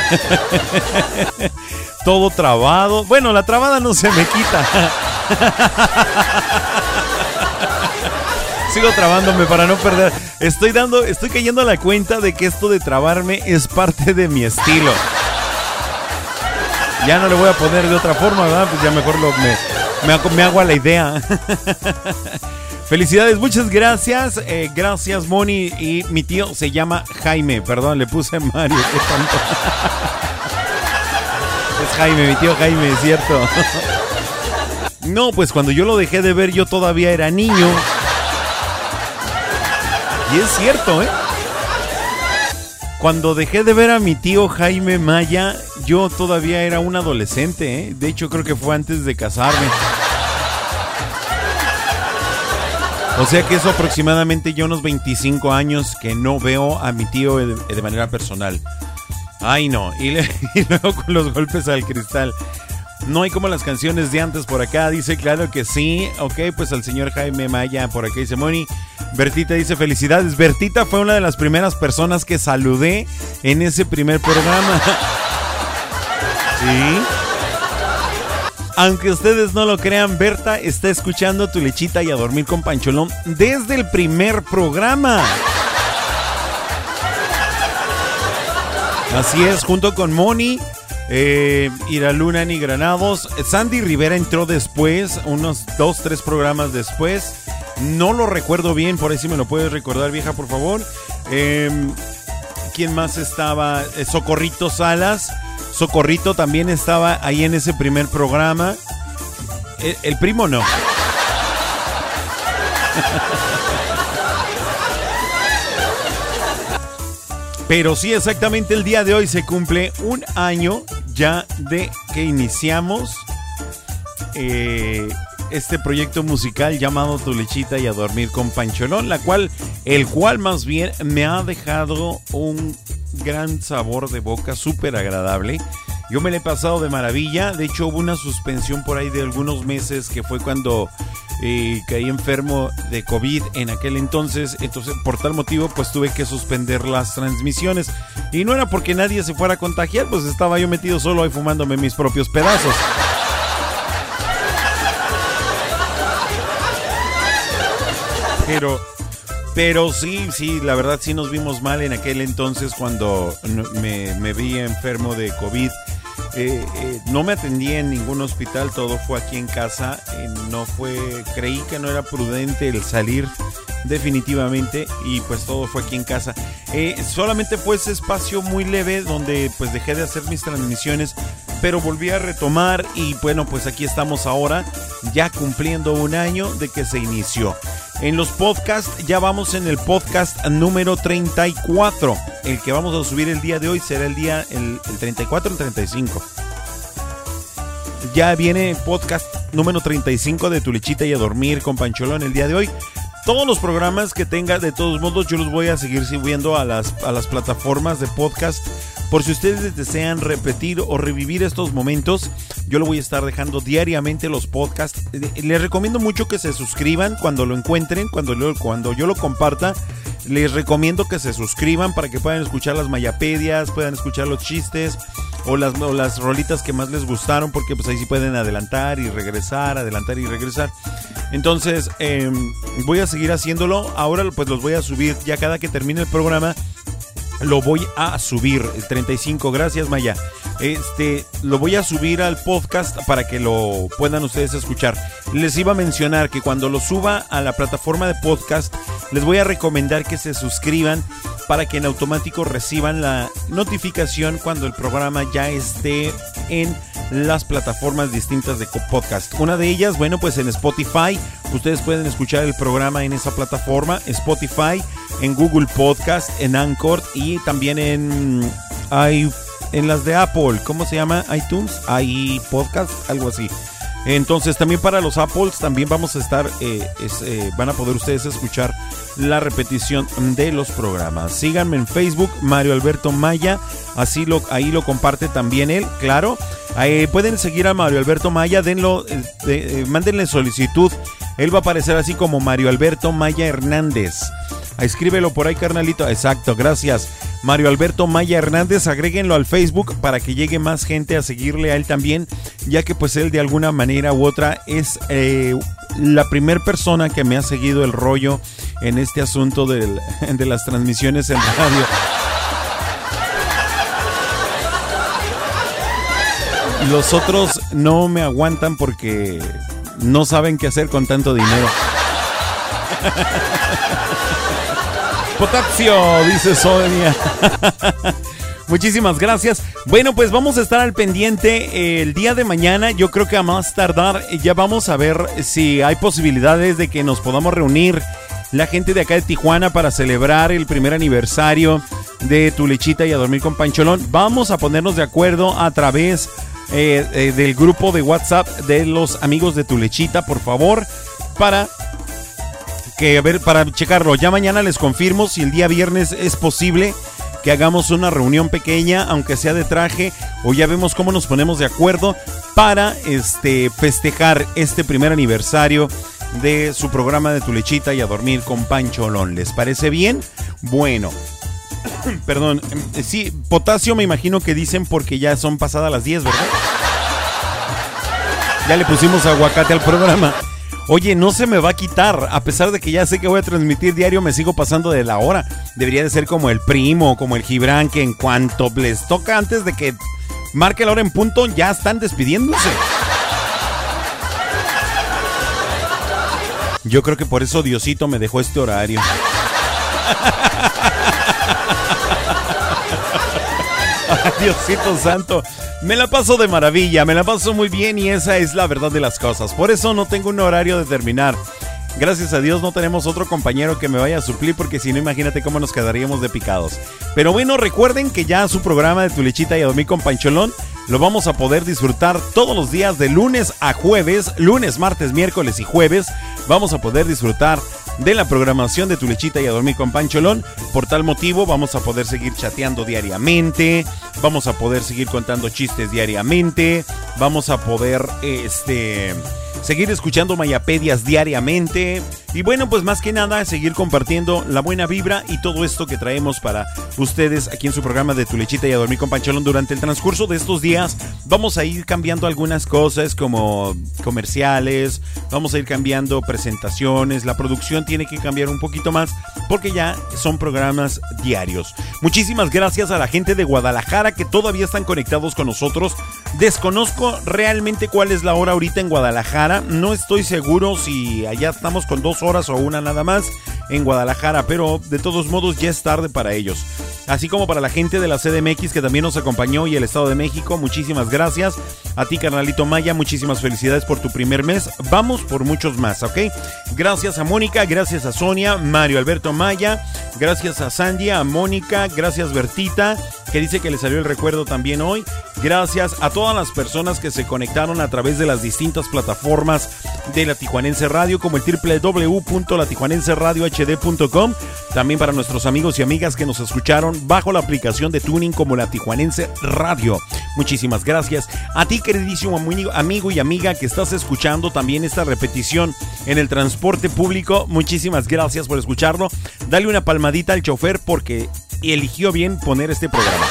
*laughs* todo trabado. Bueno, la trabada no se me quita. *laughs* Sigo trabándome para no perder. Estoy dando, estoy cayendo a la cuenta de que esto de trabarme es parte de mi estilo. Ya no le voy a poner de otra forma, ¿verdad? Pues ya mejor me, me, hago, me hago a la idea. *laughs* Felicidades, muchas gracias. Eh, gracias, Moni. Y mi tío se llama Jaime. Perdón, le puse Mario. *laughs* Es Jaime, mi tío Jaime, es cierto. No, pues cuando yo lo dejé de ver, yo todavía era niño. Y es cierto, ¿eh? Cuando dejé de ver a mi tío Jaime Maya, yo todavía era un adolescente, ¿eh? De hecho, creo que fue antes de casarme. O sea que eso aproximadamente ya unos 25 años que no veo a mi tío de, manera personal. Ay, no. *laughs* Y, luego con los golpes al cristal. No hay como las canciones de antes por acá. Dice, claro que sí. Ok, pues al señor Jaime Maya por acá dice, Moni. Bertita dice, felicidades. Bertita fue una de las primeras personas que saludé en ese primer programa. *laughs* sí. Aunque ustedes no lo crean, Berta está escuchando tu lechita y a dormir con Pancholón desde el primer programa. Así es, junto con Moni, eh, Iraluna ni Granados. Sandy Rivera entró después, unos dos, tres programas después. No lo recuerdo bien, por ahí si me lo puedes recordar, vieja, por favor. Eh, ¿Quién más estaba? Eh, Socorrito Salas. Socorrito también estaba ahí en ese primer programa. El primo no. *laughs* Pero sí, exactamente el día de hoy se cumple un año ya de que iniciamos eh, este proyecto musical llamado Tu Lechita y a Dormir con Pancholón, la cual, el cual más bien me ha dejado un gran sabor de boca, súper agradable. Yo me lo he pasado de maravilla. De hecho, hubo una suspensión por ahí de algunos meses que fue cuando y caí enfermo de COVID en aquel entonces, entonces por tal motivo pues tuve que suspender las transmisiones y no era porque nadie se fuera a contagiar, pues estaba yo metido solo ahí fumándome mis propios pedazos. Pero pero sí, sí, la verdad sí nos vimos mal en aquel entonces cuando me vi enfermo de COVID. Eh, eh, no me atendí en ningún hospital, todo fue aquí en casa. Eh, no fue, creí que no era prudente el salir definitivamente y pues todo fue aquí en casa. solamente fue ese espacio muy leve donde pues dejé de hacer mis transmisiones, pero volví a retomar y bueno pues aquí estamos ahora ya cumpliendo un año de que se inició. En los podcasts ya vamos en el podcast número 34. El que vamos a subir el día de hoy será el día el, 34 o el 35. Ya viene podcast número 35 de Tu Lechita y a Dormir con Pancholón el día de hoy. Todos los programas que tenga, de todos modos, yo los voy a seguir subiendo a las, a las plataformas de podcast por si ustedes desean repetir o revivir estos momentos, yo lo voy a estar dejando diariamente los podcasts. Les recomiendo mucho que se suscriban cuando lo encuentren, cuando, cuando yo lo comparta. Les recomiendo que se suscriban para que puedan escuchar las mayapedias, puedan escuchar los chistes o las, las rolitas que más les gustaron, porque pues ahí sí pueden adelantar y regresar, adelantar y regresar. Entonces, em, voy a seguir haciéndolo. Ahora pues los voy a subir ya cada que termine el programa lo voy a subir. El 35, gracias Maya. Este, lo voy a subir al podcast para que lo puedan ustedes escuchar. Les iba a mencionar que cuando lo suba a la plataforma de podcast, les voy a recomendar que se suscriban para que en automático reciban la notificación cuando el programa ya esté en las plataformas distintas de podcast. Una de ellas, bueno, pues en Spotify, ustedes pueden escuchar el programa en esa plataforma, Spotify, en Google Podcast, en Anchor y también en, en las de Apple, ¿cómo se llama? iTunes, iPodcast, algo así. Entonces también para los Apples también vamos a estar, eh, eh, van a poder ustedes escuchar la repetición de los programas. Síganme en Facebook, Mario Alberto Maya, así lo, ahí lo comparte también él, claro. pueden seguir a Mario Alberto Maya, denlo, eh, mándenle solicitud. Él va a aparecer así como Mario Alberto Maya Hernández. Escríbelo por ahí, carnalito. Exacto, gracias. Mario Alberto Maya Hernández, agréguenlo al Facebook para que llegue más gente a seguirle a él también, ya que pues él de alguna manera u otra es eh, la primera persona que me ha seguido el rollo en este asunto *laughs* de las transmisiones en radio. Los otros no me aguantan porque no saben qué hacer con tanto dinero. Potasio, dice Sonia. *laughs* Muchísimas gracias. Bueno, pues vamos a estar al pendiente el día de mañana. Yo creo que a más tardar ya vamos a ver si hay posibilidades de que nos podamos reunir la gente de acá de Tijuana para celebrar el primer aniversario de Tu Lechita y a dormir con Pancholón. Vamos a ponernos de acuerdo a través eh, eh, del grupo de WhatsApp de los amigos de Tu Lechita, por favor, para que ver, para checarlo, ya mañana les confirmo si el día viernes es posible que hagamos una reunión pequeña, aunque sea de traje, o ya vemos cómo nos ponemos de acuerdo para este festejar este primer aniversario de su programa de Tu Lechita y a dormir con Pancholón. ¿Les parece bien? Bueno. *coughs* Perdón, em, sí, potasio me imagino que dicen porque ya son pasadas las 10, ¿verdad? Ya le pusimos aguacate al programa. Oye, no se me va a quitar, a pesar de que ya sé que voy a transmitir diario, me sigo pasando de la hora. Debería de ser como el primo, como el Gibran, que en cuanto les toca antes de que marque la hora en punto, ya están despidiéndose. Yo creo que por eso Diosito me dejó este horario. *laughs* *laughs* Diosito santo. Me la paso de maravilla, me la paso muy bien y esa es la verdad de las cosas. Por eso no tengo un horario de terminar. Gracias a Dios no tenemos otro compañero que me vaya a suplir porque si no imagínate cómo nos quedaríamos de picados. Pero bueno, recuerden que ya su programa de Tu Lechita y a Dormir con Pancholón lo vamos a poder disfrutar todos los días de lunes a jueves, lunes, martes, miércoles y jueves. Vamos a poder disfrutar de la programación de Tu Lechita y a Dormir con Pancholón. Por tal motivo vamos a poder seguir chateando diariamente, vamos a poder seguir contando chistes diariamente, vamos a poder este seguir escuchando Mayapedias diariamente y bueno, pues más que nada seguir compartiendo la buena vibra y todo esto que traemos para ustedes aquí en su programa de Tu Lechita y a Dormir con Pancholón durante el transcurso de estos días. Vamos a ir cambiando algunas cosas como comerciales, vamos a ir cambiando presentaciones, la producción tiene que cambiar un poquito más porque ya son programas diarios. Muchísimas gracias a la gente de Guadalajara que todavía están conectados con nosotros. Desconozco realmente cuál es la hora ahorita en Guadalajara, no estoy seguro si allá estamos con dos horas o una nada más en Guadalajara, pero de todos modos ya es tarde para ellos. Así como para la gente de la CDMX que también nos acompañó y el Estado de México, muchísimas gracias. A ti, carnalito Maya, muchísimas felicidades por tu primer mes. Vamos por muchos más, ¿ok? Gracias a Mónica, gracias a Sonia, Mario Alberto Maya, gracias a Sandy, a Mónica, gracias Bertita, que dice que le salió el recuerdo también hoy. Gracias a todas las personas que se conectaron a través de las distintas plataformas de la Tijuanense Radio, como el www.latijuanenseradiohd.com. También para nuestros amigos y amigas que nos escucharon bajo la aplicación de Tuning como la Tijuanense Radio. Muchísimas gracias. A ti, queridísimo amigo y amiga que estás escuchando también esta repetición en el transporte público, muchísimas gracias por escucharlo. Dale una palmadita al chofer porque eligió bien poner este programa.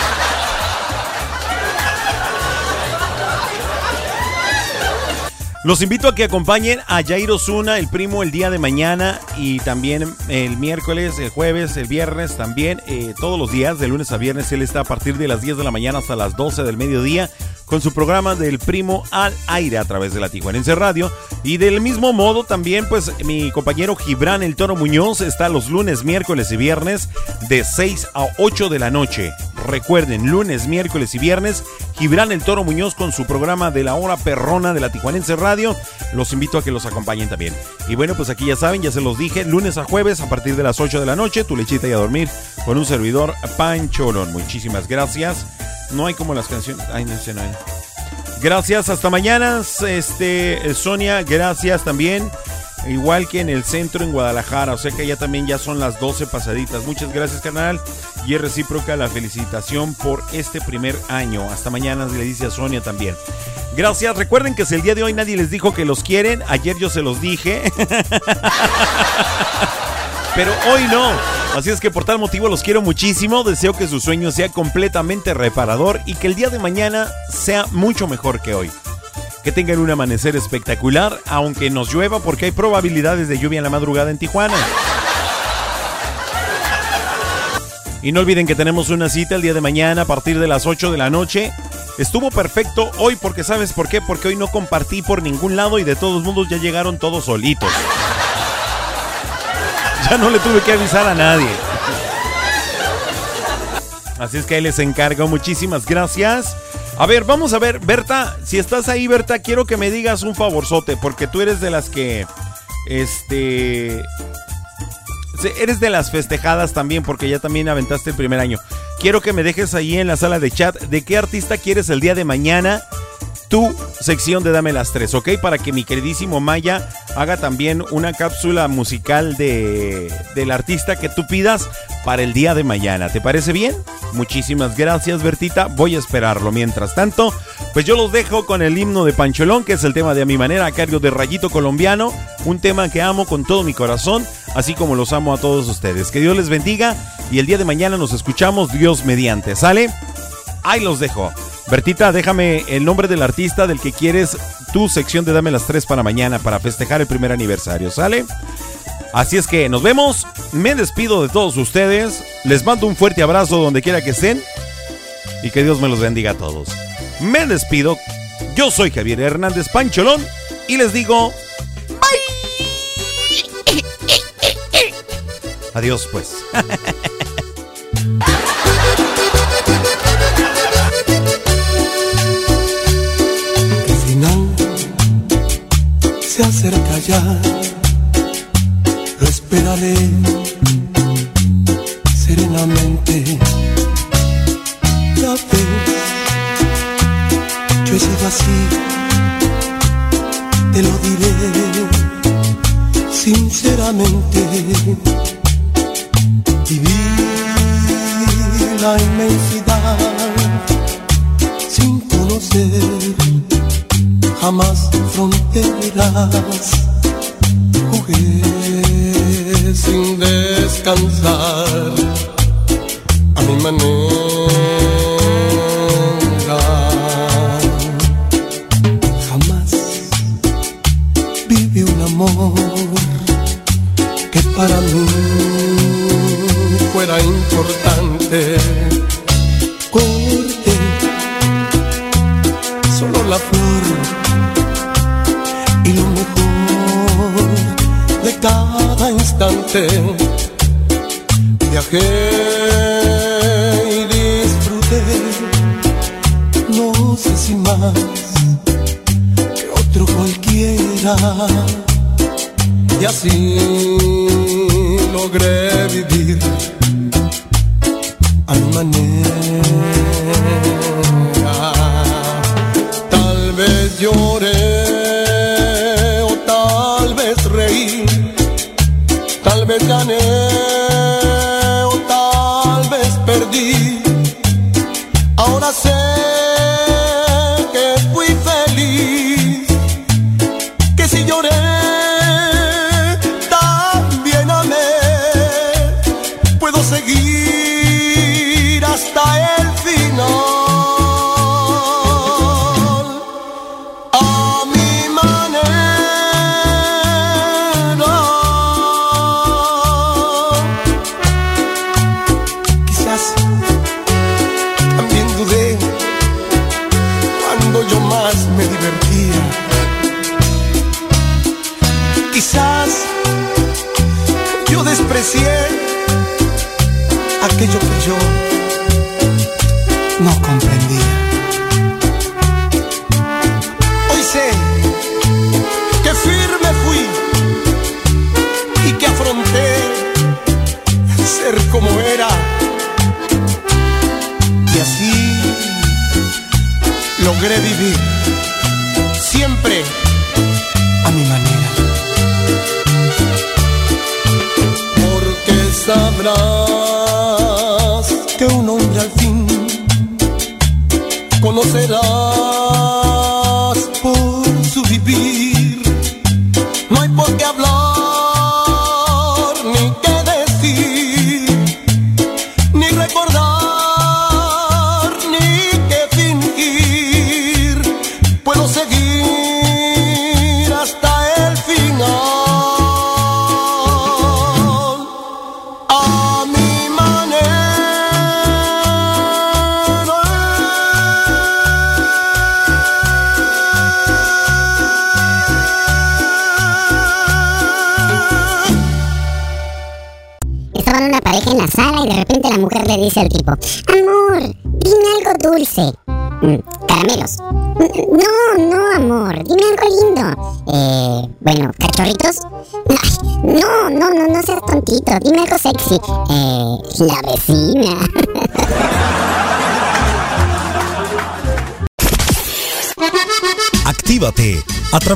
Los invito a que acompañen a Jair Osuna, el primo, el día de mañana y también el miércoles, el jueves, el viernes, también eh, todos los días, de lunes a viernes. Él está a partir de las 10 de la mañana hasta las 12 del mediodía con su programa del primo al aire a través de la Tijuanense Radio. Y del mismo modo también pues mi compañero Gibran El Toro Muñoz está los lunes, miércoles y viernes de 6 a 8 de la noche. Recuerden, lunes, miércoles y viernes, Gibran El Toro Muñoz con su programa de la hora perrona de la Tijuanense Radio. Los invito a que los acompañen también. Y bueno, pues aquí ya saben, ya se los dije, lunes a jueves a partir de las 8 de la noche, tu lechita y a dormir con un servidor Pancholón. Muchísimas gracias. No hay como las canciones. Ay, no sé, no hay. Gracias, hasta mañana. Este, Sonia, gracias también. Igual que en el centro en Guadalajara. O sea que ya también ya son las 12 pasaditas. Muchas gracias, canal. Y es recíproca la felicitación por este primer año. Hasta mañana le dice a Sonia también. Gracias. Recuerden que si el día de hoy nadie les dijo que los quieren, ayer yo se los dije. *laughs* Pero hoy no. Así es que por tal motivo los quiero muchísimo. Deseo que su sueño sea completamente reparador y que el día de mañana sea mucho mejor que hoy. Que tengan un amanecer espectacular, aunque nos llueva porque hay probabilidades de lluvia en la madrugada en Tijuana. Y no olviden que tenemos una cita el día de mañana a partir de las 8 de la noche. Estuvo perfecto hoy porque sabes por qué, porque hoy no compartí por ningún lado y de todos modos ya llegaron todos solitos. *laughs* Ya no le tuve que avisar a nadie. Así es que ahí les encargo. Muchísimas gracias. A ver, vamos a ver, Berta, si estás ahí, Berta, quiero que me digas un favorzote, porque tú eres de las que, este, eres de las festejadas también, porque ya también aventaste el primer año. Quiero que me dejes ahí en la sala de chat de qué artista quieres el día de mañana sección de Dame las Tres, ¿ok? Para que mi queridísimo Maya haga también una cápsula musical de, del artista que tú pidas para el día de mañana. ¿Te parece bien? Muchísimas gracias, Bertita. Voy a esperarlo. Mientras tanto, pues yo los dejo con el himno de Pancholón, que es el tema de A mi manera, a cargo de Rayito Colombiano. Un tema que amo con todo mi corazón, así como los amo a todos ustedes. Que Dios les bendiga y el día de mañana nos escuchamos, Dios mediante. ¿Sale? Ahí los dejo. Bertita, déjame el nombre del artista del que quieres tu sección de Dame las tres para mañana para festejar el primer aniversario, ¿sale? Así es que nos vemos, me despido de todos ustedes, les mando un fuerte abrazo donde quiera que estén y que Dios me los bendiga a todos. Me despido, yo soy Javier Hernández Pancholón y les digo... Bye. *coughs* Adiós pues. *laughs* se acerca ya, lo esperaré serenamente. Ya ves, yo he sido así, te lo diré sinceramente. Viví la inmensidad sin conocer jamás fronteras. Jugué sin descansar a mi manera. Jamás viví un amor que para mí fuera importante. dicen